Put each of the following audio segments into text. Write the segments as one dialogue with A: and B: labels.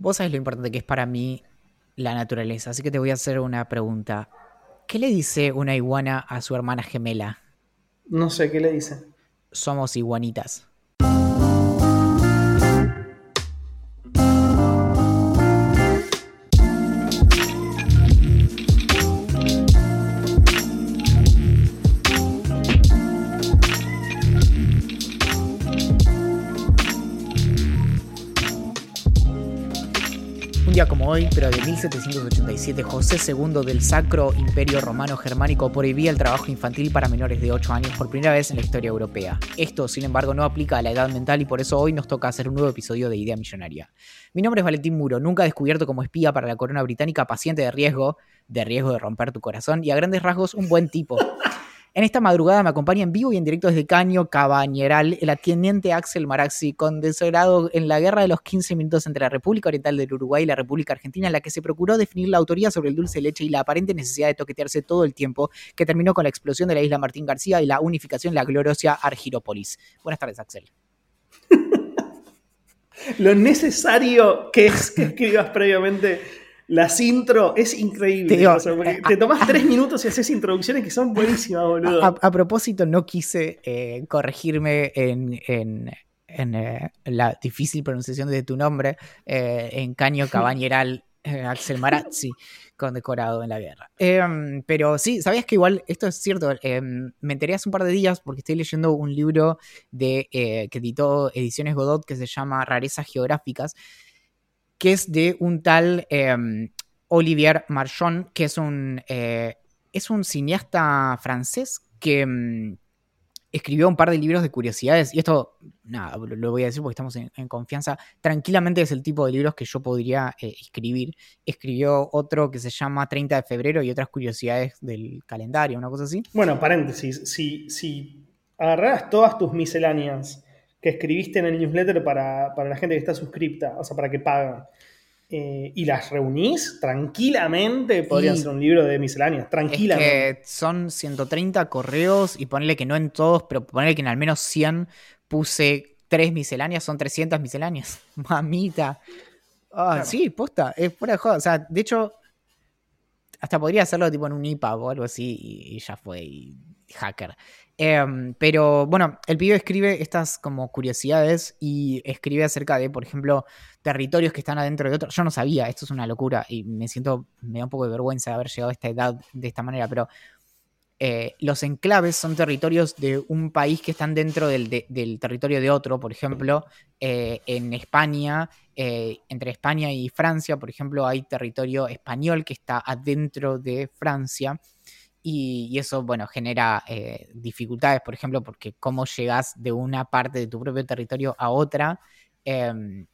A: Vos sabés lo importante que es para mí la naturaleza, así que te voy a hacer una pregunta. ¿Qué le dice una iguana a su hermana gemela?
B: No sé, ¿qué le dice?
A: Somos iguanitas. Hoy, pero de 1787, José II del Sacro Imperio Romano Germánico prohibía el trabajo infantil para menores de 8 años por primera vez en la historia europea. Esto, sin embargo, no aplica a la edad mental y por eso hoy nos toca hacer un nuevo episodio de Idea Millonaria. Mi nombre es Valentín Muro, nunca descubierto como espía para la corona británica, paciente de riesgo, de riesgo de romper tu corazón y a grandes rasgos un buen tipo. En esta madrugada me acompaña en vivo y en directo desde Caño Cabañeral el teniente Axel Maraxi, condecorado en la guerra de los 15 minutos entre la República Oriental del Uruguay y la República Argentina, en la que se procuró definir la autoría sobre el dulce leche y la aparente necesidad de toquetearse todo el tiempo, que terminó con la explosión de la isla Martín García y la unificación de la gloriosa Argirópolis. Buenas tardes, Axel.
B: Lo necesario que es que escribas previamente las intro es increíble.
A: Te digo,
B: o sea, porque te tomás tres minutos y haces introducciones que son buenísimas, boludo.
A: A, a propósito, no quise eh, corregirme en, en- en, eh, la difícil pronunciación de tu nombre, eh, en Caño Cabañeral Axel Marazzi, condecorado en la guerra. Em, pero sí, ¿sabías que igual esto es cierto? Em, me enteré hace un par de días porque estoy leyendo un libro de, eh, que editó Ediciones Godot que se llama Rarezas Geográficas, que es de un tal em, Olivier Marchon, que es un, eh, es un cineasta francés que mm, escribió un par de libros de curiosidades. Y esto, nada, lo, voy a decir porque estamos en, en confianza. Tranquilamente es el tipo de libros que yo podría eh, escribir. Escribió otro que se llama 30 de febrero y otras curiosidades del calendario, una cosa así.
B: Bueno, paréntesis. Si, si agarraras todas tus misceláneas que escribiste en el newsletter para, para la gente que está suscripta, o sea, para que pagan, eh, y las reunís, tranquilamente podrían ser un libro de misceláneas.
A: Es
B: Tranquilamente.
A: que son 130 correos y ponerle que no en todos, pero ponerle que en al menos 100 puse tres misceláneas, son 300 misceláneas. Mamita. Ah,
B: Claro.
A: Sí, posta, es fuera de joda. O sea, de hecho, hasta podría hacerlo tipo en un IPA o algo así y, y ya fue, y hacker. Em, pero bueno, el pibe escribe estas como curiosidades y escribe acerca de, por ejemplo, territorios que están adentro de otros. Yo no sabía, esto es una locura y me siento, me da un poco de vergüenza de haber llegado a esta edad de esta manera, pero eh, los enclaves son territorios de un país que están dentro del, de- del territorio de otro. Por ejemplo, eh, en España, eh, entre España y Francia, por ejemplo, hay territorio español que está adentro de Francia. Y, y eso, bueno, genera eh, dificultades, por ejemplo, porque cómo llegas de una parte de tu propio territorio a otra em,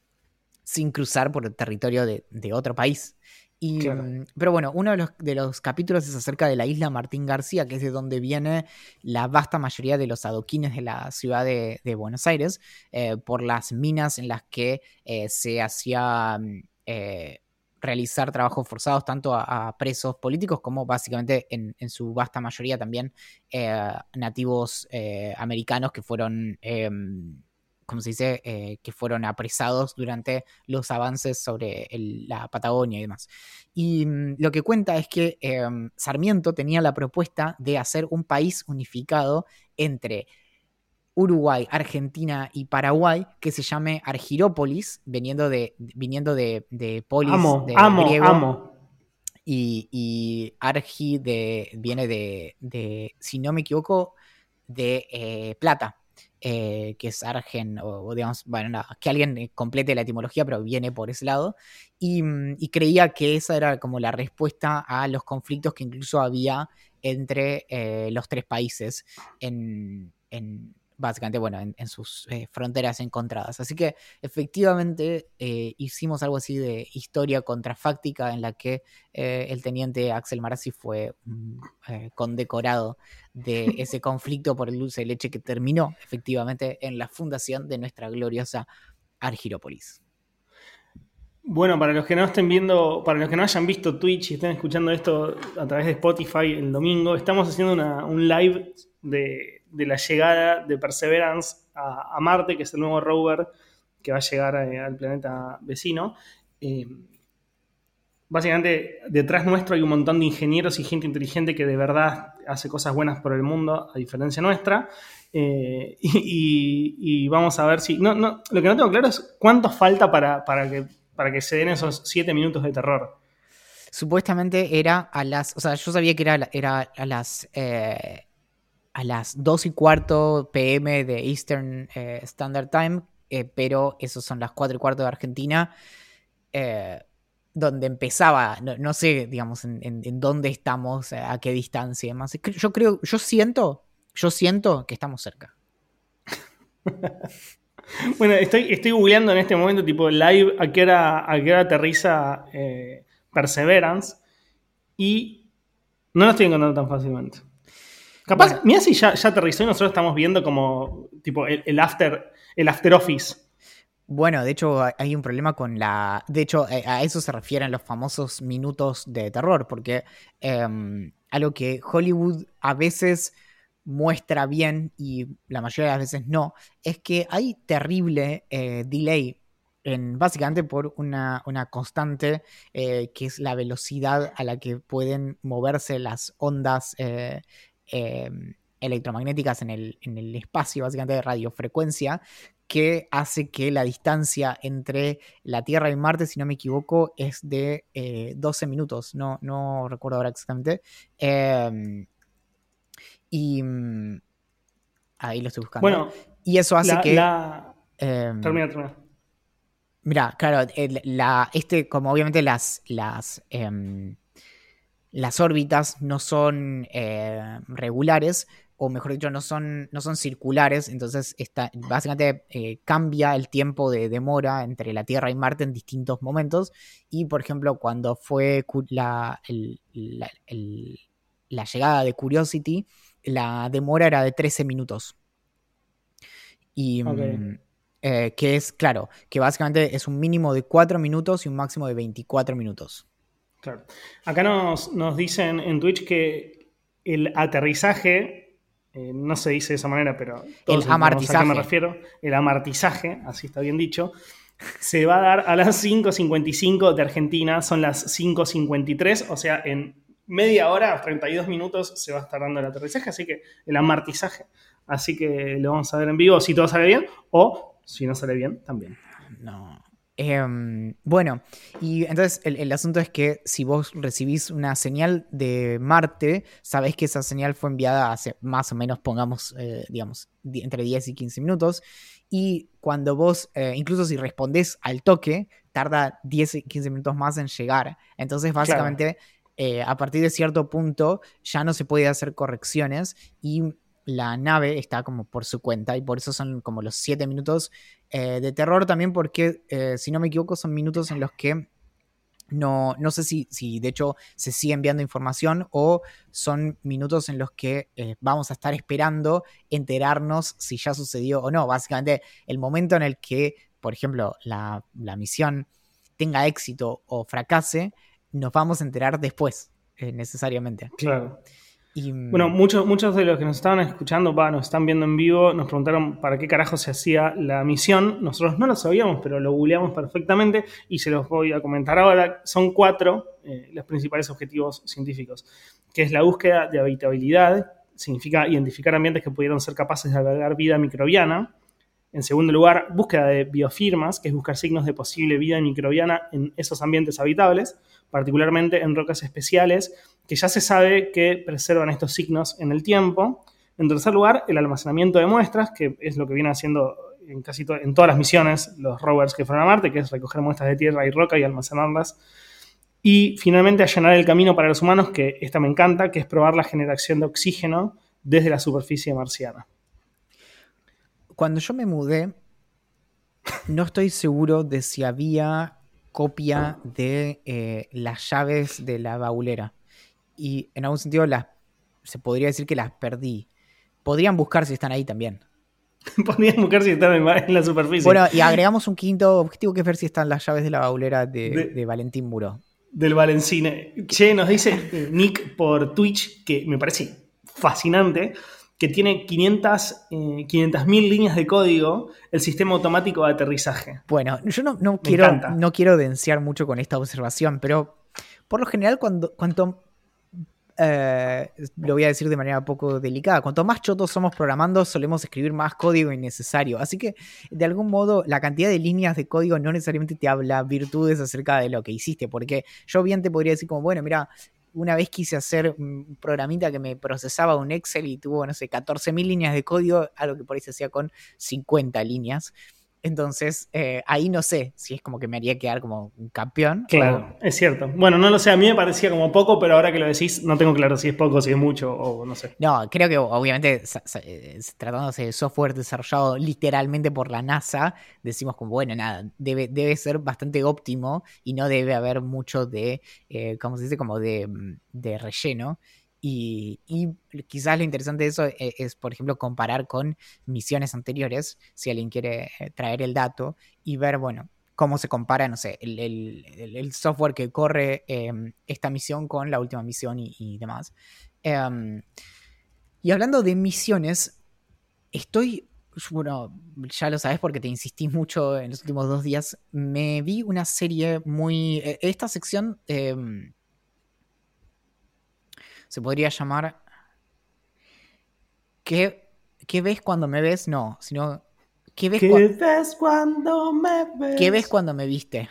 A: sin cruzar por el territorio de, de otro país. Y,
B: Claro.
A: mm, Pero bueno, uno de los, de los capítulos es acerca de la isla Martín García, que es de donde viene la vasta mayoría de los adoquines de la ciudad de, de Buenos Aires, eh, por las minas en las que eh, se hacía mm, eh, realizar trabajos forzados tanto a, presos políticos como básicamente en, su vasta mayoría también eh, nativos eh, americanos que fueron, em, ¿cómo se dice?, Eh, que fueron apresados durante los avances sobre la Patagonia y demás. Y mm, lo que cuenta es que em, Sarmiento tenía la propuesta de hacer un país unificado entre Uruguay, Argentina y Paraguay que se llame Argirópolis, viniendo de, viniendo de, de polis,
B: amo,
A: de
B: amo,
A: griego,
B: amo.
A: y, y Argi de, viene de, de, si no me equivoco, de eh, plata, eh, que es Argen, o, o digamos, bueno, nada, que alguien eh, complete la etimología, pero viene por ese lado. Y, mm, y creía que esa era como la respuesta a los conflictos que incluso había entre eh, los tres países en, en básicamente, bueno, en, en sus eh, fronteras encontradas. Así que efectivamente eh, hicimos algo así de historia contrafáctica en la que eh, el teniente Axel Marazzi fue mm, condecorado de ese conflicto por el dulce de leche que terminó efectivamente en la fundación de nuestra gloriosa Argirópolis.
B: Bueno, para los que no estén viendo, para los que no hayan visto Twitch y estén escuchando esto a través de Spotify el domingo, estamos haciendo una- un live de, la llegada de Perseverance a, Marte, que es el nuevo rover que va a llegar eh, al planeta vecino. eh, básicamente detrás nuestro hay un montón de ingenieros y gente inteligente que de verdad hace cosas buenas por el mundo, a diferencia nuestra. Eh, y, vamos a ver si. No, no, lo que no tengo claro es cuánto falta para, para, que, para que se den esos siete minutos de terror.
A: Supuestamente era a las. O sea, yo sabía que era, era a las. A las 2 y cuarto pm de Eastern eh, Standard Time, pero esos son las 4 y cuarto de Argentina donde empezaba, no, sé, digamos, en, dónde estamos, a qué distancia y demás. Yo creo, yo siento, yo siento que estamos cerca.
B: bueno, estoy, estoy googleando en este momento, tipo, live, a qué hora, a qué hora aterriza eh, Perseverance y no lo estoy encontrando tan fácilmente. Capaz, mira si ya, aterrizó y nosotros estamos viendo como, tipo, el after, el after office.
A: Bueno, de hecho hay un problema con la... De hecho, eh, a eso se refieren los famosos minutos de terror, porque em, algo que Hollywood a veces muestra bien y la mayoría de las veces no, es que hay terrible eh, delay en, básicamente por una, constante eh, que es la velocidad a la que pueden moverse las ondas em, electromagnéticas en el, en el, espacio, básicamente de radiofrecuencia, que hace que la distancia entre la Tierra y Marte, si no me equivoco, es de 12 eh, minutos. No, no recuerdo ahora exactamente. Em, y mm, ahí lo estoy buscando.
B: Bueno,
A: y eso hace que.
B: Em, termina, termina.
A: Mira, claro, la, este, como obviamente las, las, las órbitas no son eh, regulares, o mejor dicho, no son, no son circulares, entonces está, básicamente eh, cambia el tiempo de demora entre la Tierra y Marte en distintos momentos. Y por ejemplo, cuando fue la, la, llegada de Curiosity, la demora era de 13 minutos. Y mm, eh, que es, claro, que básicamente es un mínimo de 4 minutos y un máximo de 24 minutos.
B: Claro. Acá nos, nos dicen en Twitch que el aterrizaje eh, no se dice de esa manera, pero
A: el amartizaje.
B: a qué me refiero, el amartizaje, así está bien dicho, se va a dar a las 5.55 de Argentina, son las 5.53, o sea, en media hora, 32 minutos, se va a estar dando el aterrizaje, así que el amartizaje. Así que lo vamos a ver en vivo si todo sale bien, o si no sale bien, también.
A: No. Em, bueno, y entonces el, asunto es que si vos recibís una señal de Marte, sabés que esa señal fue enviada hace más o menos, pongamos, eh, digamos, entre 10 y 15 minutos. Y cuando vos, eh, incluso si respondés al toque, tarda 10 y 15 minutos más en llegar. Entonces, básicamente, eh, a partir de cierto punto, ya no se puede hacer correcciones y la nave está como por su cuenta y por eso son como los 7 minutos eh, de terror también porque, eh, si no me equivoco, son minutos en los que no, no sé si, si, de hecho se sigue enviando información o son minutos en los que eh, vamos a estar esperando enterarnos si ya sucedió o no. Básicamente, el momento en el que, por ejemplo, la, la misión tenga éxito o fracase, nos vamos a enterar después, necesariamente.
B: Claro. Bueno, muchos, muchos de los que nos estaban escuchando, nos están viendo en vivo, nos preguntaron para qué carajo se hacía la misión. Nosotros no lo sabíamos, pero lo googleamos perfectamente y se los voy a comentar ahora. Son cuatro eh, los principales objetivos científicos, que es la búsqueda de habitabilidad, significa identificar ambientes que pudieron ser capaces de albergar vida microbiana. En segundo lugar, búsqueda de biofirmas, que es buscar signos de posible vida microbiana en esos ambientes habitables, particularmente en rocas especiales que ya se sabe que preservan estos signos en el tiempo. En tercer lugar, el almacenamiento de muestras, que es lo que viene haciendo en casi en todas las misiones los rovers que fueron a Marte, que es recoger muestras de tierra y roca y almacenarlas. Y finalmente allanar el camino para los humanos, que esta me encanta, que es probar la generación de oxígeno desde la superficie marciana.
A: Cuando yo me mudé, no estoy seguro de si había copia de eh, las llaves de la baulera y en algún sentido las, se podría decir que las perdí. Podrían buscar si están ahí también.
B: Podrían buscar si están en, la superficie.
A: Bueno, y agregamos un quinto objetivo que es ver si están las llaves de la baulera de, Valentín Muro.
B: Del Valencine. Che, nos dice Nick por Twitch, que me parece fascinante, que tiene 500 eh, 500.000 líneas de código el sistema automático de aterrizaje.
A: Bueno, yo no, no quiero,
B: encanta.
A: no quiero densear mucho con esta observación, pero por lo general, cuando, cuanto. eh, lo voy a decir de manera poco delicada. Cuanto más chotos somos programando, solemos escribir más código innecesario. Así que, de algún modo, la cantidad de líneas de código no necesariamente te habla virtudes acerca de lo que hiciste. Porque yo bien te podría decir, como, bueno, mira, una vez quise hacer un programita que me procesaba un Excel y tuvo, no sé, 14.000 líneas de código, algo que por ahí se hacía con 50 líneas. Entonces, eh, ahí no sé si es como que me haría quedar como un campeón.
B: Claro, es cierto. Bueno, no lo sé, a mí me parecía como poco, pero ahora que lo decís, no tengo claro si es poco, si es mucho o no sé.
A: No, creo que obviamente eh, tratándose de software desarrollado literalmente por la NASA, decimos como, bueno, nada, debe, debe ser bastante óptimo y no debe haber mucho de, eh, ¿cómo se dice? Como de, mm, de relleno. Y, y quizás lo interesante de eso e- es, por ejemplo, comparar con misiones anteriores, si alguien quiere eh, traer el dato y ver, bueno, cómo se compara, no sé, el, software que corre eh, esta misión con la última misión y, y demás. Em, y hablando de misiones, estoy, bueno, ya lo sabes porque te insistí mucho en los últimos dos días, me vi una serie muy... eh, Esta sección em, se podría llamar... ¿Qué, ¿Qué ves cuando me ves? No, sino... ¿Qué ves,
B: ¿Qué ves cuando me ves?
A: ¿Qué ves cuando me viste?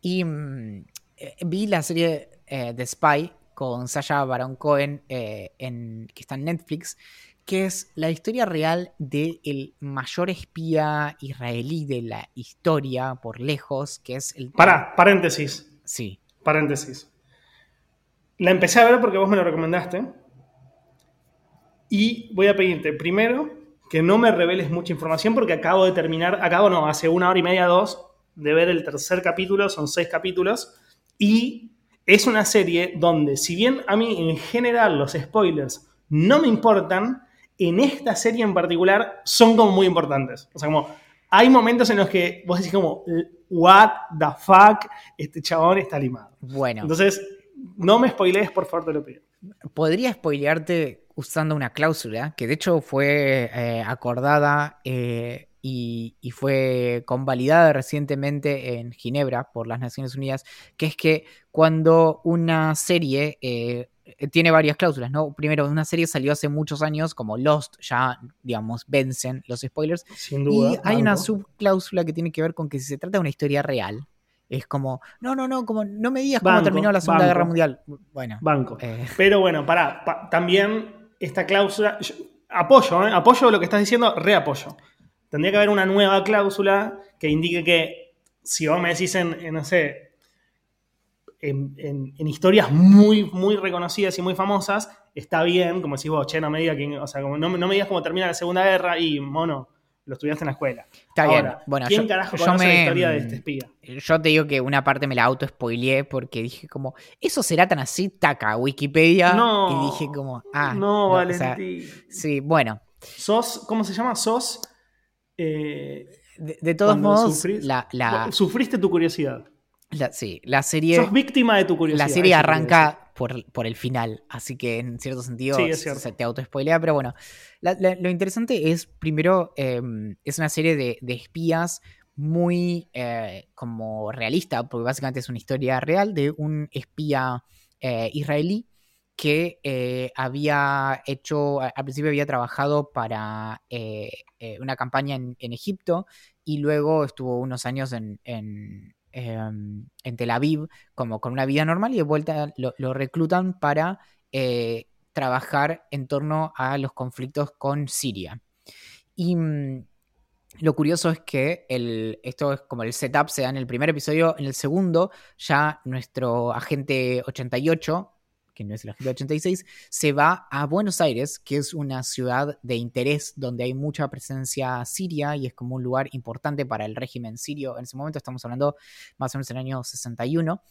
A: Y mm, eh, vi la serie eh, The Spy con Sasha Baron Cohen, eh, en, que está en Netflix, que es la historia real del mayor espía israelí de la historia, por lejos, que es el...
B: Pará, paréntesis,
A: Sí.
B: paréntesis. La empecé a ver porque vos me lo recomendaste. Y voy a pedirte primero que no me reveles mucha información porque acabo de terminar, acabo no, hace una hora y media, dos, de ver el tercer capítulo, son seis capítulos, y es una serie donde, si bien a mí en general los spoilers no me importan, en esta serie en particular son como muy importantes. O sea, como hay momentos en los que vos decís como, what the fuck, este chabón está limado.
A: Bueno,
B: Entonces, no me spoilees, por favor, te lo pido.
A: podría spoilearte usando una cláusula que de hecho fue eh, acordada eh, y, y fue convalidada recientemente en Ginebra por las Naciones Unidas, que es que cuando una serie eh, tiene varias cláusulas, ¿no? Primero, una serie salió hace muchos años, como Lost, ya, digamos, vencen los spoilers,
B: Sin duda.
A: y hay una subcláusula que tiene que ver con que si se trata de una historia real, es como, no, no, no, como no me digas cómo terminó la Segunda
B: banco.
A: Guerra Mundial. Bueno,
B: Banco.
A: eh,
B: Pero bueno, pará, pa- también esta cláusula, yo- apoyo, ¿eh? apoyo lo que estás diciendo, reapoyo. Tendría que haber una nueva cláusula que indique que si vos me decís en, en, no sé, en, en- en historias muy, muy reconocidas y muy famosas, está bien, como decís vos, che, no me digas, o sea, como no, no me digas cómo termina la Segunda Guerra y, mono, lo estudiaste en la escuela.
A: está bien. Bueno,
B: ¿quién
A: yo,
B: carajo
A: yo
B: conoce
A: me,
B: la historia de este espía?
A: Yo te digo que una parte me la auto-spoileé porque dije como, ¿eso será tan así? Taca, Wikipedia.
B: No.
A: Y dije como, ah.
B: no,
A: o sea,
B: Valentín.
A: sí, bueno.
B: Sos, ¿cómo se llama? Sos. eh,
A: De, de todos modos,
B: sufrís-
A: la, la,
B: Sufriste tu curiosidad.
A: la- sí, la serie,
B: Sos víctima de tu curiosidad.
A: la serie arranca por, por el final, así que en cierto sentido
B: Sí,
A: se- te auto-spoilea, pero bueno, la- la- lo interesante es, primero, eh, es una serie de, de espías muy eh, como realista, porque básicamente es una historia real de un espía eh, israelí que eh, había hecho, al principio había trabajado para eh, eh, una campaña en, en Egipto y luego estuvo unos años en, en, em, en Tel Aviv como con una vida normal y de vuelta lo, reclutan para eh, trabajar en torno a los conflictos con Siria. Y mm, lo curioso es que el, esto es como el setup se da en el primer episodio, en el segundo ya nuestro agente 88, que no es el agente 86, se va a Buenos Aires, que es una ciudad de interés donde hay mucha presencia siria y es como un lugar importante para el régimen sirio. En ese momento estamos hablando más o menos en el año 61.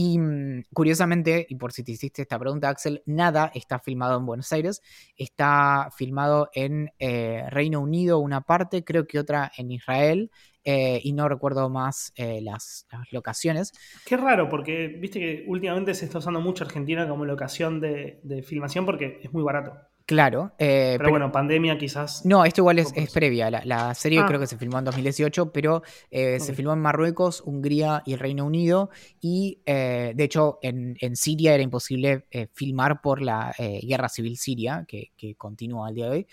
A: Y mm, curiosamente, y por si te hiciste esta pregunta, Axel, nada está filmado en Buenos Aires. Está filmado en eh, Reino Unido una parte, creo que otra en Israel, eh, y no recuerdo más eh, las, locaciones.
B: Qué raro, porque viste que últimamente se está usando mucho Argentina como locación de filmación porque es muy barato.
A: Claro.
B: Eh, pero, bueno, pandemia quizás.
A: No, esto igual es, previa. La, serie ah. creo que se filmó en 2018, pero eh, se filmó en Marruecos, Hungría y el Reino Unido. Y de hecho, en, Siria era imposible filmar por la guerra civil siria, que, que continúa al día de hoy.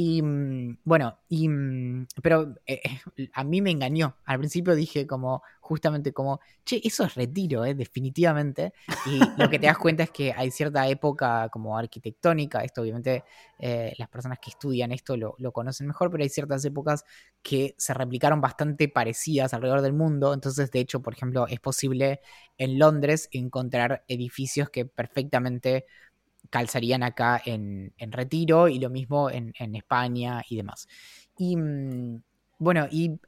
A: Y mm, bueno, y, mm, pero eh, eh, a mí me engañó. Al principio dije como, justamente como, che, eso es retiro, eh, definitivamente. Y lo que te das cuenta es que hay cierta época como arquitectónica, esto obviamente las personas que estudian esto lo, lo, conocen mejor, pero hay ciertas épocas que se replicaron bastante parecidas alrededor del mundo. Entonces, de hecho, por ejemplo, es posible en Londres encontrar edificios que perfectamente calzarían acá en, Retiro y lo mismo en, España y demás. Y mm, bueno, y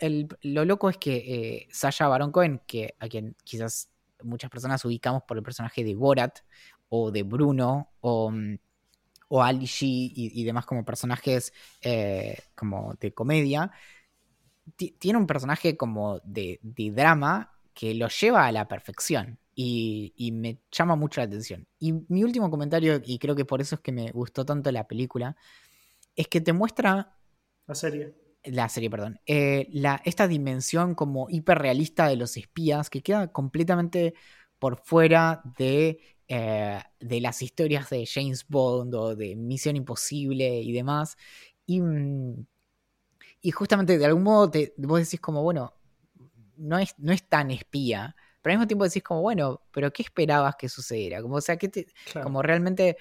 A: lo loco es que eh, Sasha Baron Cohen, que a quien quizás muchas personas ubicamos por el personaje de Borat o de Bruno o, mm, o Ali G y, demás como personajes eh, como de comedia, tiene un personaje como de, de drama que lo lleva a la perfección y, me llama mucho la atención. Y mi último comentario, y creo que por eso es que me gustó tanto la película, es que te muestra...
B: La serie.
A: La serie, perdón. Eh, la, esta dimensión como hiperrealista de los espías que queda completamente por fuera de, eh, de las historias de James Bond o de Misión Imposible y demás. Y, mm, y justamente de algún modo te, vos decís como, bueno, no es, no es tan espía, pero al mismo tiempo decís como, bueno, pero ¿qué esperabas que sucediera? Como, o sea, que te, como realmente...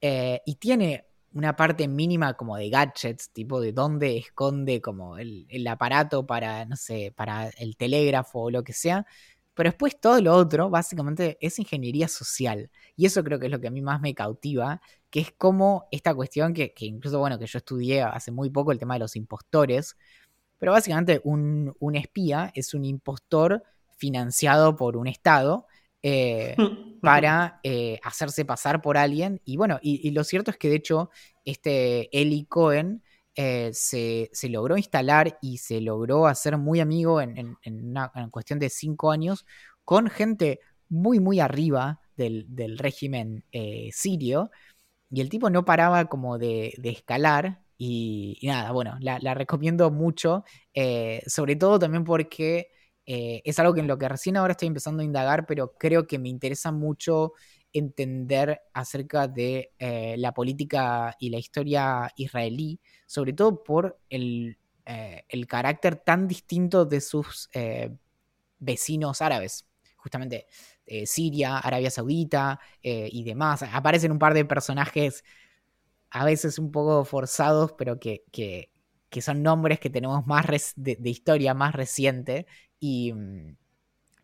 A: Eh, y tiene una parte mínima como de gadgets, tipo de dónde esconde como el, aparato para, no sé, para el telégrafo o lo que sea. Pero después todo lo otro, básicamente, es ingeniería social. Y eso creo que es lo que a mí más me cautiva, que es como esta cuestión que, que incluso, bueno, que yo estudié hace muy poco, el tema de los impostores. Pero básicamente un, un espía es un impostor financiado por un Estado eh, para eh, hacerse pasar por alguien. Y bueno, y, lo cierto es que de hecho este Eli Cohen eh, se, logró instalar y se logró hacer muy amigo en, una cuestión de cinco años con gente muy, muy arriba del, régimen sirio. Y el tipo no paraba como de, escalar. Y, nada, bueno, la, la recomiendo mucho. sobre todo también porque eh, es algo que en lo que recién ahora estoy empezando a indagar, pero creo que me interesa mucho entender acerca de eh, la política y la historia israelí, sobre todo por el, eh, carácter tan distinto de sus vecinos árabes, justamente Siria, Arabia Saudita y demás. Aparecen un par de personajes a veces un poco forzados, pero que, son nombres que tenemos más de, historia más reciente y mm,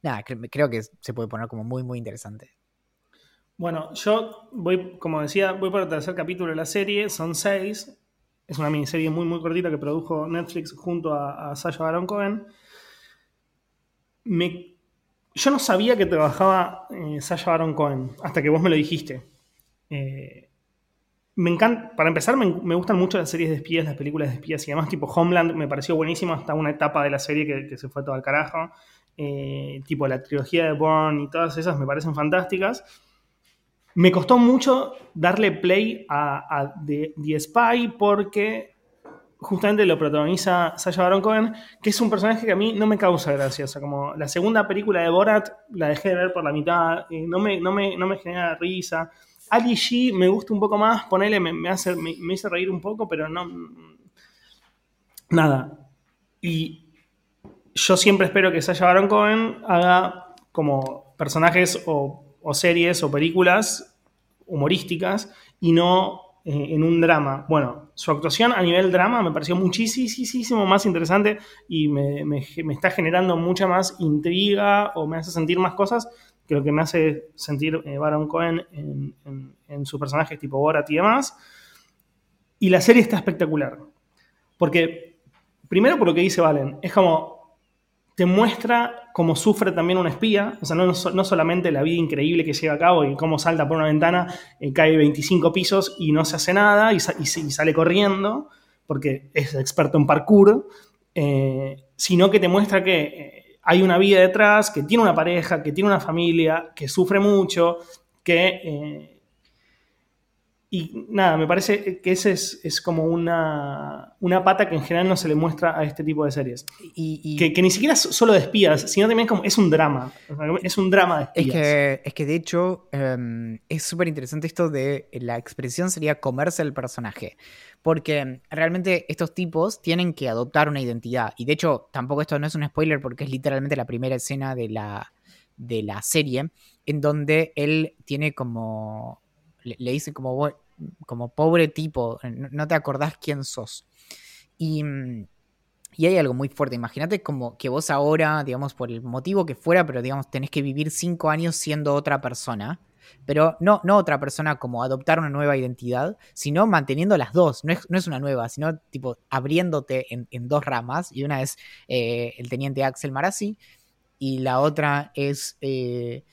A: nada, creo que se puede poner como muy, muy interesante.
B: Bueno, yo voy, como decía, voy por el tercer capítulo de la serie, son seis. Es una miniserie muy, muy cortita que produjo Netflix junto a, Sasha Baron Cohen. Me, yo no sabía que trabajaba eh, Sasha Baron Cohen hasta que vos me lo dijiste. Eh, me encanta, para empezar, me, gustan mucho las series de espías, las películas de espías y demás, tipo Homeland me pareció buenísimo hasta una etapa de la serie que, se fue todo al carajo, eh, tipo la trilogía de Bourne y todas esas me parecen fantásticas. Me costó mucho darle play a, The, Spy porque justamente lo protagoniza Sasha Baron Cohen, que es un personaje que a mí no me causa gracia. O sea, como la segunda película de Borat la dejé de ver por la mitad, eh, no, me, no, me, no me genera risa. Ali G me gusta un poco más, ponele, me, hace, me, hizo reír un poco, pero no. Nada. Y yo siempre espero que Sasha Baron Cohen haga como personajes o, series o películas humorísticas y no eh, en un drama. Bueno, su actuación a nivel drama me pareció muchísimo más interesante y me, me, está generando mucha más intriga o me hace sentir más cosas que lo que me hace sentir eh, Baron Cohen en, en, su personaje tipo Borat y demás. Y la serie está espectacular. Porque, primero por lo que dice Valen, es como te muestra cómo sufre también un espía, o sea, no, no, solamente la vida increíble que lleva a cabo y cómo salta por una ventana, eh, cae 25 pisos y no se hace nada y, sale corriendo, porque es experto en parkour, eh, sino que te muestra que hay una vida detrás, que tiene una pareja, que tiene una familia, que sufre mucho, que, eh, y nada, me parece que ese es, es como una, una, pata que en general no se le muestra a este tipo de series.
A: Y, y
B: que, que, ni siquiera es solo de espías, sino también como es un drama. Es un drama de espías.
A: Es que, es que de hecho um, es súper interesante esto de la expresión sería comerse el personaje. Porque realmente estos tipos tienen que adoptar una identidad. Y de hecho, tampoco esto no es un spoiler porque es literalmente la primera escena de la, de la serie en donde él tiene como le, le como, como pobre tipo, no te acordás quién sos. Y, y hay algo muy fuerte, imagínate como que vos ahora, digamos, por el motivo que fuera, pero digamos, tenés que vivir cinco años siendo otra persona. Pero no, no otra persona como adoptar una nueva identidad, sino manteniendo las dos. No es, no es una nueva, sino tipo abriéndote en, en dos ramas. Y una es eh, el teniente Axel Marazzi y la otra es eh,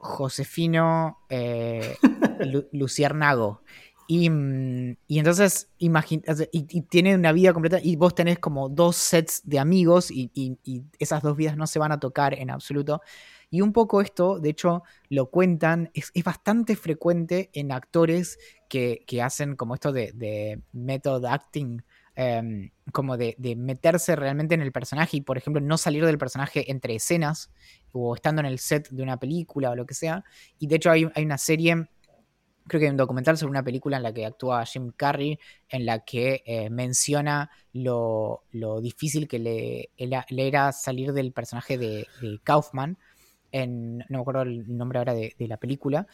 A: Josefino eh, Lu Luciernago. Y, y, entonces, y, tiene una vida completa, y vos tenés como dos sets de amigos, y, y, esas dos vidas no se van a tocar en absoluto. Y un poco esto, de hecho, lo cuentan, es, es bastante frecuente en actores que, que hacen como esto de, de method acting, um, como de, meterse realmente en el personaje y, por ejemplo, no salir del personaje entre escenas o estando en el set de una película o lo que sea. Y de hecho hay, una serie creo que hay un documental sobre una película en la que actúa Jim Carrey, en la que eh, menciona lo, difícil que le, era salir del personaje de, Kaufman, no me acuerdo el nombre ahora de, de, la película.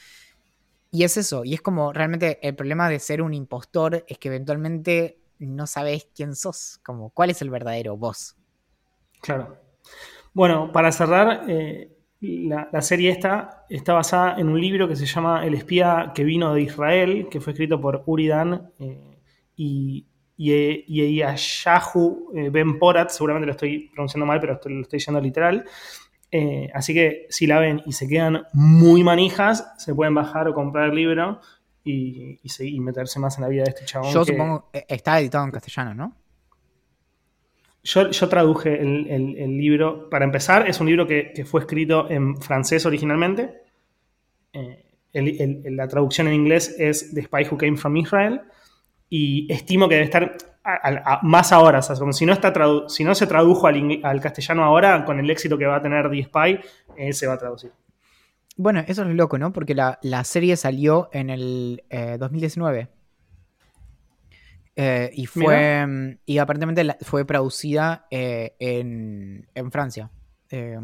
A: Y es eso, y es como realmente el problema de ser un impostor es que eventualmente no sabes quién sos, como cuál es el verdadero vos.
B: Claro. Bueno, para cerrar, eh, la, la, serie está basada en un libro que se llama El espía que vino de Israel, que fue escrito por Uridan eh, y, y, Yashahu eh, Ben Porat, seguramente lo estoy pronunciando mal, pero lo estoy diciendo literal. Eh, así que si la ven y se quedan muy manijas, se pueden bajar o comprar el libro y, y, seguir, y meterse más en la vida de este chabón.
A: Yo
B: que...
A: supongo, está editado en castellano, ¿no?
B: Yo, yo, traduje el, el, el, libro. Para empezar, es un libro que, que fue escrito en francés originalmente. Eh, el, la traducción en inglés es The Spy Who Came from Israel. Y estimo que debe estar a, a, a, más ahora. O sea, como si no, está si no se tradujo al, al, castellano ahora, con el éxito que va a tener The Spy, eh, se va a traducir.
A: Bueno, eso es loco, ¿no? Porque la, la serie salió en el eh, 2019. Eh, y fue. Mira. Y aparentemente la, fue producida eh, en, en, Francia. Eh,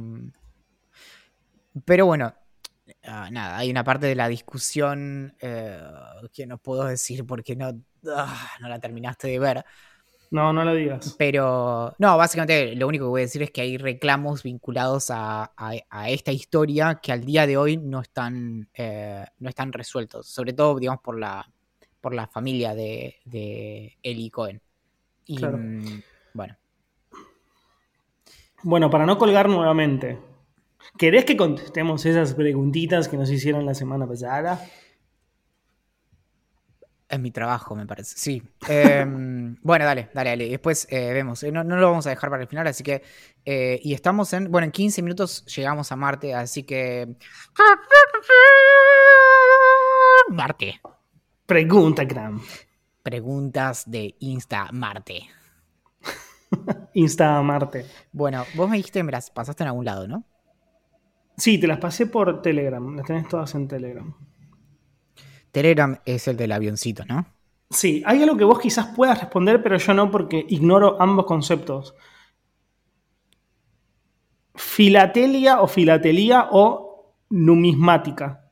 A: pero bueno, uh, nada, hay una parte de la discusión eh, que no puedo decir porque no, uh, no la terminaste de ver.
B: No, no lo digas.
A: Pero, no, básicamente lo único que voy a decir es que hay reclamos vinculados a, a, a esta historia que al día de hoy no están, eh, no están resueltos. Sobre todo, digamos, por la, por la familia de, de Eli Cohen. Y claro. mmm, bueno.
B: Bueno, para no colgar nuevamente, ¿querés que contestemos esas preguntitas que nos hicieron la semana pasada?
A: Es mi trabajo, me parece. Sí. Eh, bueno, dale, dale, dale. Después eh, vemos. No, no, lo vamos a dejar para el final, así que. Eh, y estamos en. Bueno, en 15 minutos llegamos a Marte, así que. Marte.
B: Pregunta, Gram.
A: Preguntas de Insta Marte.
B: Insta Marte.
A: Bueno, vos me dijiste que me las pasaste en algún lado, ¿no?
B: Sí, te las pasé por Telegram. Las tenés todas en Telegram.
A: Telegram es el del avioncito, ¿no?
B: Sí, hay algo que vos quizás puedas responder, pero yo no porque ignoro ambos conceptos. Filatelia o filatelía o numismática.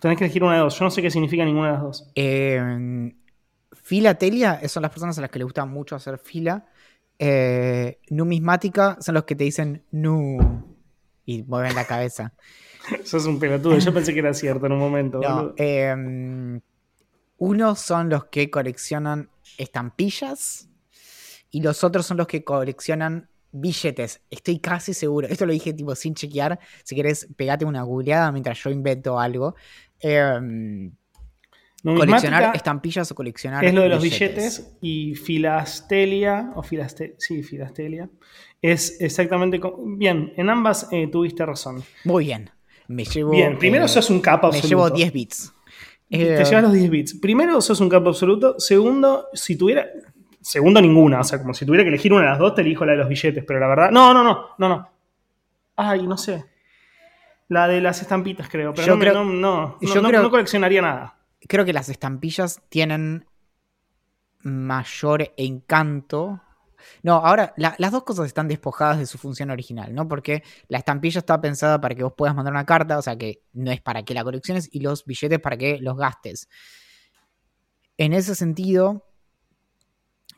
B: Tenés que elegir una de dos. Yo no sé qué significa ninguna de las dos.
A: Eh, filatelia son las personas a las que les gusta mucho hacer fila. Eh, numismática son los que te dicen nu y mueven la cabeza.
B: Eso es un pelotudo. Yo pensé que era cierto en un momento.
A: No, eh, unos son los que coleccionan estampillas y los otros son los que coleccionan billetes. Estoy casi seguro. Esto lo dije tipo sin chequear. Si querés, pegate una googleada mientras yo invento algo. Eh, coleccionar estampillas o coleccionar.
B: Es lo de los billetes, billetes y filastelia, o filaste, sí, filastelia, es exactamente. Bien, en ambas eh, tuviste razón.
A: Muy bien. Me llevo.
B: Bien, primero eh, sos un capa
A: Me llevo 10 bits.
B: te
A: Eh,
B: llevas los 10 bits. Primero, sos un campo absoluto. Segundo, si tuviera. Segundo, ninguna. O sea, como si tuviera que elegir una de las dos, te elijo la de los billetes. Pero la verdad. No, no, no, no, no. Ay, no sé. La de las estampitas, creo. Pero
A: Yo
B: no,
A: creo-
B: no, no,
A: yo
B: no- no-
A: creo-
B: no coleccionaría nada.
A: creo que las estampillas tienen mayor encanto. No, ahora la- las dos cosas están despojadas de su función original, ¿no? Porque la estampilla está pensada para que vos puedas mandar una carta, o sea que no es para que la colecciones, y los billetes para que los gastes. En ese sentido,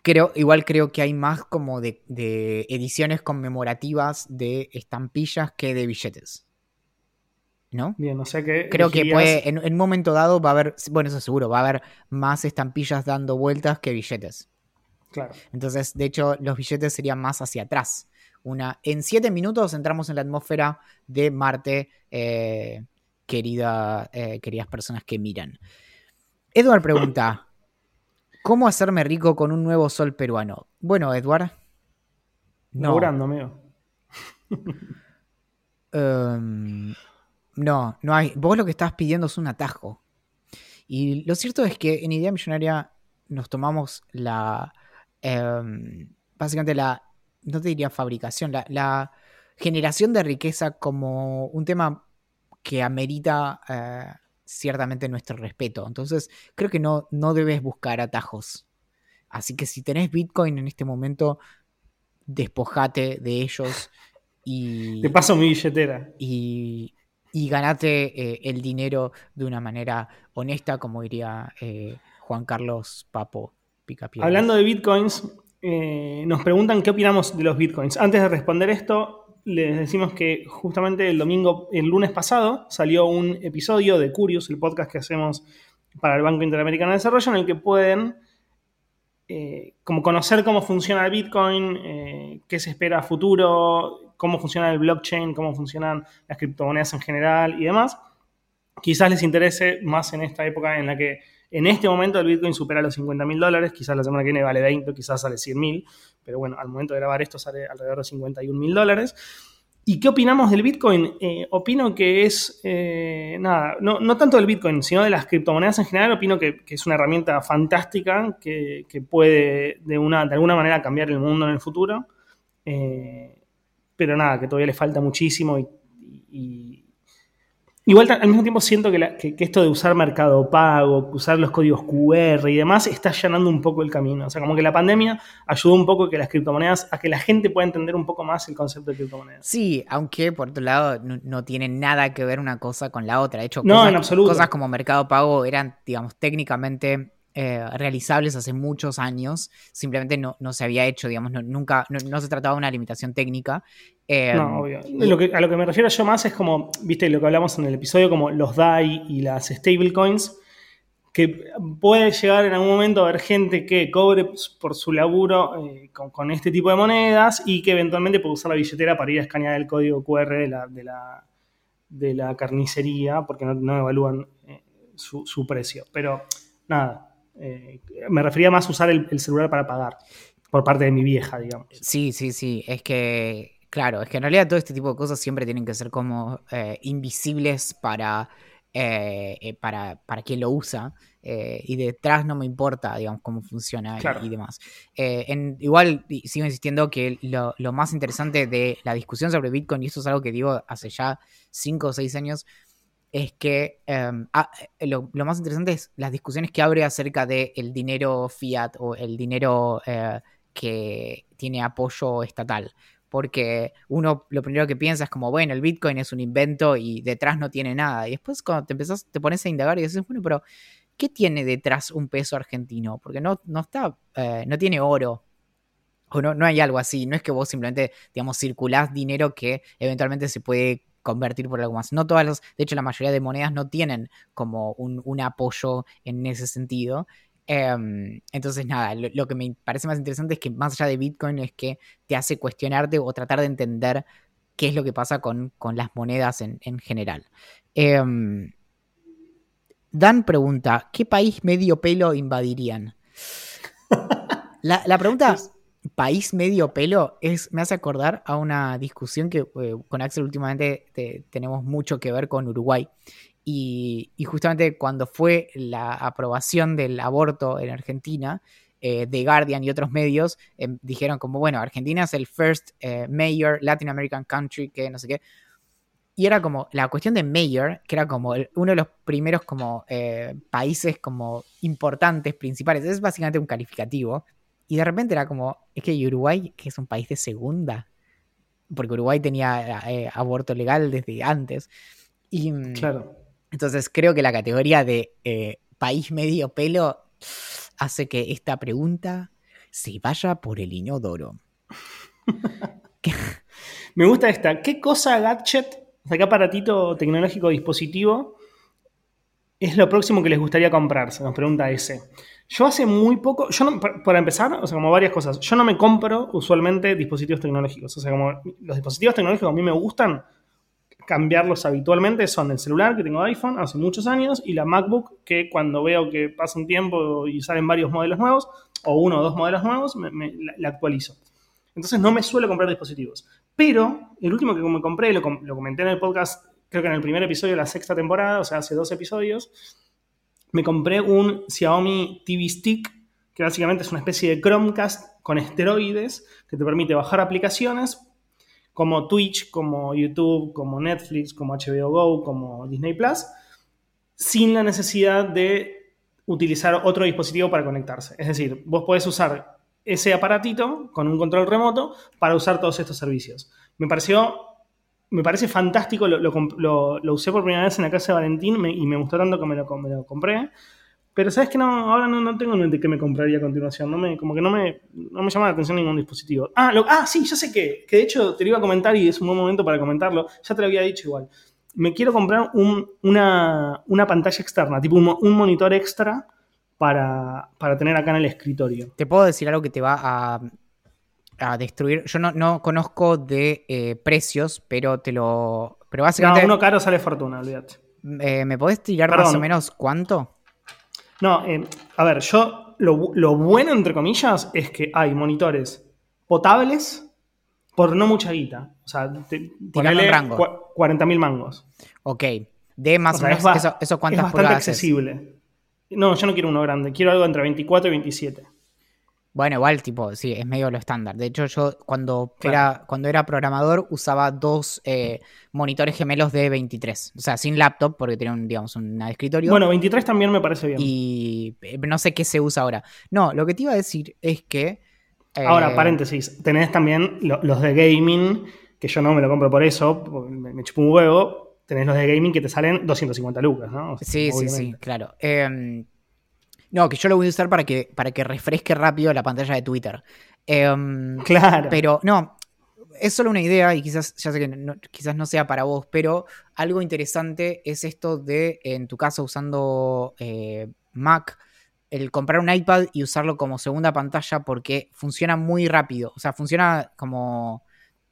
A: creo, igual creo que hay más como de, de ediciones conmemorativas de estampillas que de billetes. ¿No?
B: Bien, o sea que.
A: Creo que puede, en, en un momento dado va a haber, bueno, eso seguro, va a haber más estampillas dando vueltas que billetes.
B: Claro.
A: Entonces, de hecho, los billetes serían más hacia atrás. Una, en siete minutos entramos en la atmósfera de Marte, eh, querida, eh, queridas personas que miran. Edward pregunta, ¿cómo hacerme rico con un nuevo sol peruano? Bueno, Edward. No.
B: Laburando, amigo.
A: Em, no, no hay. Vos lo que estás pidiendo es un atajo. Y lo cierto es que en Idea Millonaria nos tomamos la. Em, básicamente la. No te diría fabricación, la, la generación de riqueza como un tema que amerita eh, ciertamente nuestro respeto. Entonces, creo que no, no debes buscar atajos. Así que si tenés Bitcoin en este momento, despojate de ellos y
B: Te paso mi billetera.
A: y, y ganate eh, el dinero de una manera honesta, como diría eh, Juan Carlos Papo
B: Hablando de bitcoins, eh, nos preguntan qué opinamos de los bitcoins. Antes de responder esto, les decimos que justamente el domingo, el lunes pasado, salió un episodio de Curious, el podcast que hacemos para el Banco Interamericano de Desarrollo, en el que pueden eh, como conocer cómo funciona el Bitcoin, eh, qué se espera a futuro, cómo funciona el blockchain, cómo funcionan las criptomonedas en general y demás. Quizás les interese más en esta época en la que en este momento el Bitcoin supera los 50 mil dólares, quizás la semana que viene vale 20, quizás sale 100 mil, pero bueno, al momento de grabar esto sale alrededor de 51 mil dólares. ¿Y qué opinamos del Bitcoin? Eh, opino que es, eh, nada, no, no, tanto del Bitcoin, sino de las criptomonedas en general, opino que, es una herramienta fantástica que, que puede de, una, de, alguna manera cambiar el mundo en el futuro. Eh, pero nada, que todavía le falta muchísimo y Igual al mismo tiempo siento que, la, que, que, esto de usar mercado pago, usar los códigos QR y demás está allanando un poco el camino. O sea, como que la pandemia ayudó un poco a que las criptomonedas, a que la gente pueda entender un poco más el concepto de criptomonedas.
A: Sí, aunque por otro lado no, no tiene nada que ver una cosa con la otra. De hecho,
B: no,
A: cosas,
B: en absoluto.
A: cosas como mercado pago eran, digamos, técnicamente eh, realizables hace muchos años, simplemente no, no se había hecho, digamos, no, nunca, no, se trataba de una limitación técnica. Eh,
B: no, obvio. A lo que me refiero yo más es como, viste, lo que hablamos en el episodio, como los DAI y las stablecoins, que puede llegar en algún momento a haber gente que cobre por su laburo eh, con, con, este tipo de monedas y que eventualmente puede usar la billetera para ir a escanear el código QR de la, de la, de la carnicería, porque no, no evalúan su, su precio. Pero nada, eh, me refería más a usar el, el, celular para pagar, por parte de mi vieja, digamos.
A: Sí, sí, sí, es que, claro, es que en realidad todo este tipo de cosas siempre tienen que ser como eh, invisibles para, eh, para, para quien lo usa. Eh, y detrás no me importa, digamos, cómo funciona
B: claro.
A: y, y, demás. Eh, en, igual sigo insistiendo que lo, lo, más interesante de la discusión sobre Bitcoin, y esto es algo que digo hace ya 5 o 6 años, es que um, ah, lo, lo, más interesante es las discusiones que abre acerca del el dinero fiat o el dinero eh, que tiene apoyo estatal. Porque uno lo primero que piensa es como, bueno, el Bitcoin es un invento y detrás no tiene nada. Y después cuando te empezás, te pones a indagar y dices, bueno, pero ¿qué tiene detrás un peso argentino? Porque no, no está, eh, no tiene oro. O no, no hay algo así. No es que vos simplemente, digamos, circulás dinero que eventualmente se puede convertir por algo más. No todas las, de hecho, la mayoría de monedas no tienen como un, un apoyo en ese sentido. Um, entonces, nada, lo, lo, que me parece más interesante es que más allá de Bitcoin es que te hace cuestionarte o tratar de entender qué es lo que pasa con, con las monedas en, en general. Um, Dan pregunta, ¿qué país medio pelo invadirían? La, la pregunta país medio pelo es, me hace acordar a una discusión que eh, con Axel últimamente te, tenemos mucho que ver con Uruguay. Y, justamente cuando fue la aprobación del aborto en Argentina, eh, The Guardian y otros medios em, dijeron como, bueno, Argentina es el first eh, mayor Latin American country que no sé qué. Y era como la cuestión de mayor, que era como uno de los primeros como eh, países como importantes, principales, es básicamente un calificativo. Y de repente era como, es que Uruguay, que es un país de segunda, porque Uruguay tenía aborto legal desde antes. Y, mm,
B: claro.
A: Entonces creo que la categoría de eh, país medio pelo hace que esta pregunta se vaya por el inodoro.
B: Me gusta esta. ¿Qué cosa gadget, o sea, qué aparatito tecnológico dispositivo es lo próximo que les gustaría comprarse? Nos pregunta ese. Yo hace muy poco, yo no, para empezar, o sea, como varias cosas, yo no me compro usualmente dispositivos tecnológicos. O sea, como los dispositivos tecnológicos a mí me gustan, cambiarlos habitualmente son el celular que tengo iPhone hace muchos años y la MacBook que cuando veo que pasa un tiempo y salen varios modelos nuevos o uno o dos modelos nuevos, me, la, actualizo. Entonces no me suelo comprar dispositivos. Pero el último que me compré, lo, lo comenté en el podcast, creo que en el primer episodio de la sexta temporada, o sea, hace dos episodios, me compré un Xiaomi TV Stick, que básicamente es una especie de Chromecast con esteroides que te permite bajar aplicaciones como Twitch, como YouTube, como Netflix, como HBO Go, como Disney Plus, sin la necesidad de utilizar otro dispositivo para conectarse. Es decir, vos podés usar ese aparatito con un control remoto para usar todos estos servicios. Me pareció, me parece fantástico, lo, usé por primera vez en la casa de Valentín y me gustó tanto que me lo, me lo compré. Pero sabes que no, ahora no, no tengo en mente qué me compraría a continuación. No me, como que no me, no me llama la atención ningún dispositivo. Ah, ah, sí, ya sé que, que de hecho te lo iba a comentar y es un buen momento para comentarlo. Ya te lo había dicho igual. Me quiero comprar una, pantalla externa, tipo un, monitor extra para, tener acá en el escritorio.
A: Te puedo decir algo que te va a, a destruir. Yo no, no conozco de eh, precios, pero te lo. Pero básicamente.
B: No, uno caro sale fortuna, olvídate.
A: Eh, ¿Me podés tirar más o menos cuánto?
B: No, eh, a ver, yo lo, bueno, entre comillas, es que hay monitores potables por no mucha guita. O sea, te, ponele rango. 40.000 mangos.
A: Ok. De más o, menos eso, eso, cuántas
B: es bastante accesible. No, yo no quiero uno grande. Quiero algo entre 24 y 27.
A: Bueno, igual, tipo, sí, es medio lo estándar. De hecho, yo cuando, era, cuando era programador usaba dos eh, monitores gemelos de 23. O sea, sin laptop, porque tenía un, digamos, un escritorio.
B: Bueno, 23 también me parece bien.
A: Y eh, no sé qué se usa ahora. No, lo que te iba a decir es que.
B: ahora, eh, paréntesis, tenés también los de gaming, que yo no me lo compro por eso, me, me chupo un huevo. Tenés los de gaming que te salen 250 lucas, ¿no?
A: sí, sí, sí, claro. Eh, no, que yo lo voy a usar para que, para que refresque rápido la pantalla de Twitter. Em,
B: claro.
A: Pero no, es solo una idea y quizás, ya sé que no, quizás no sea para vos, pero algo interesante es esto de, en tu caso, usando eh, Mac, el comprar un iPad y usarlo como segunda pantalla porque funciona muy rápido. O sea, funciona como,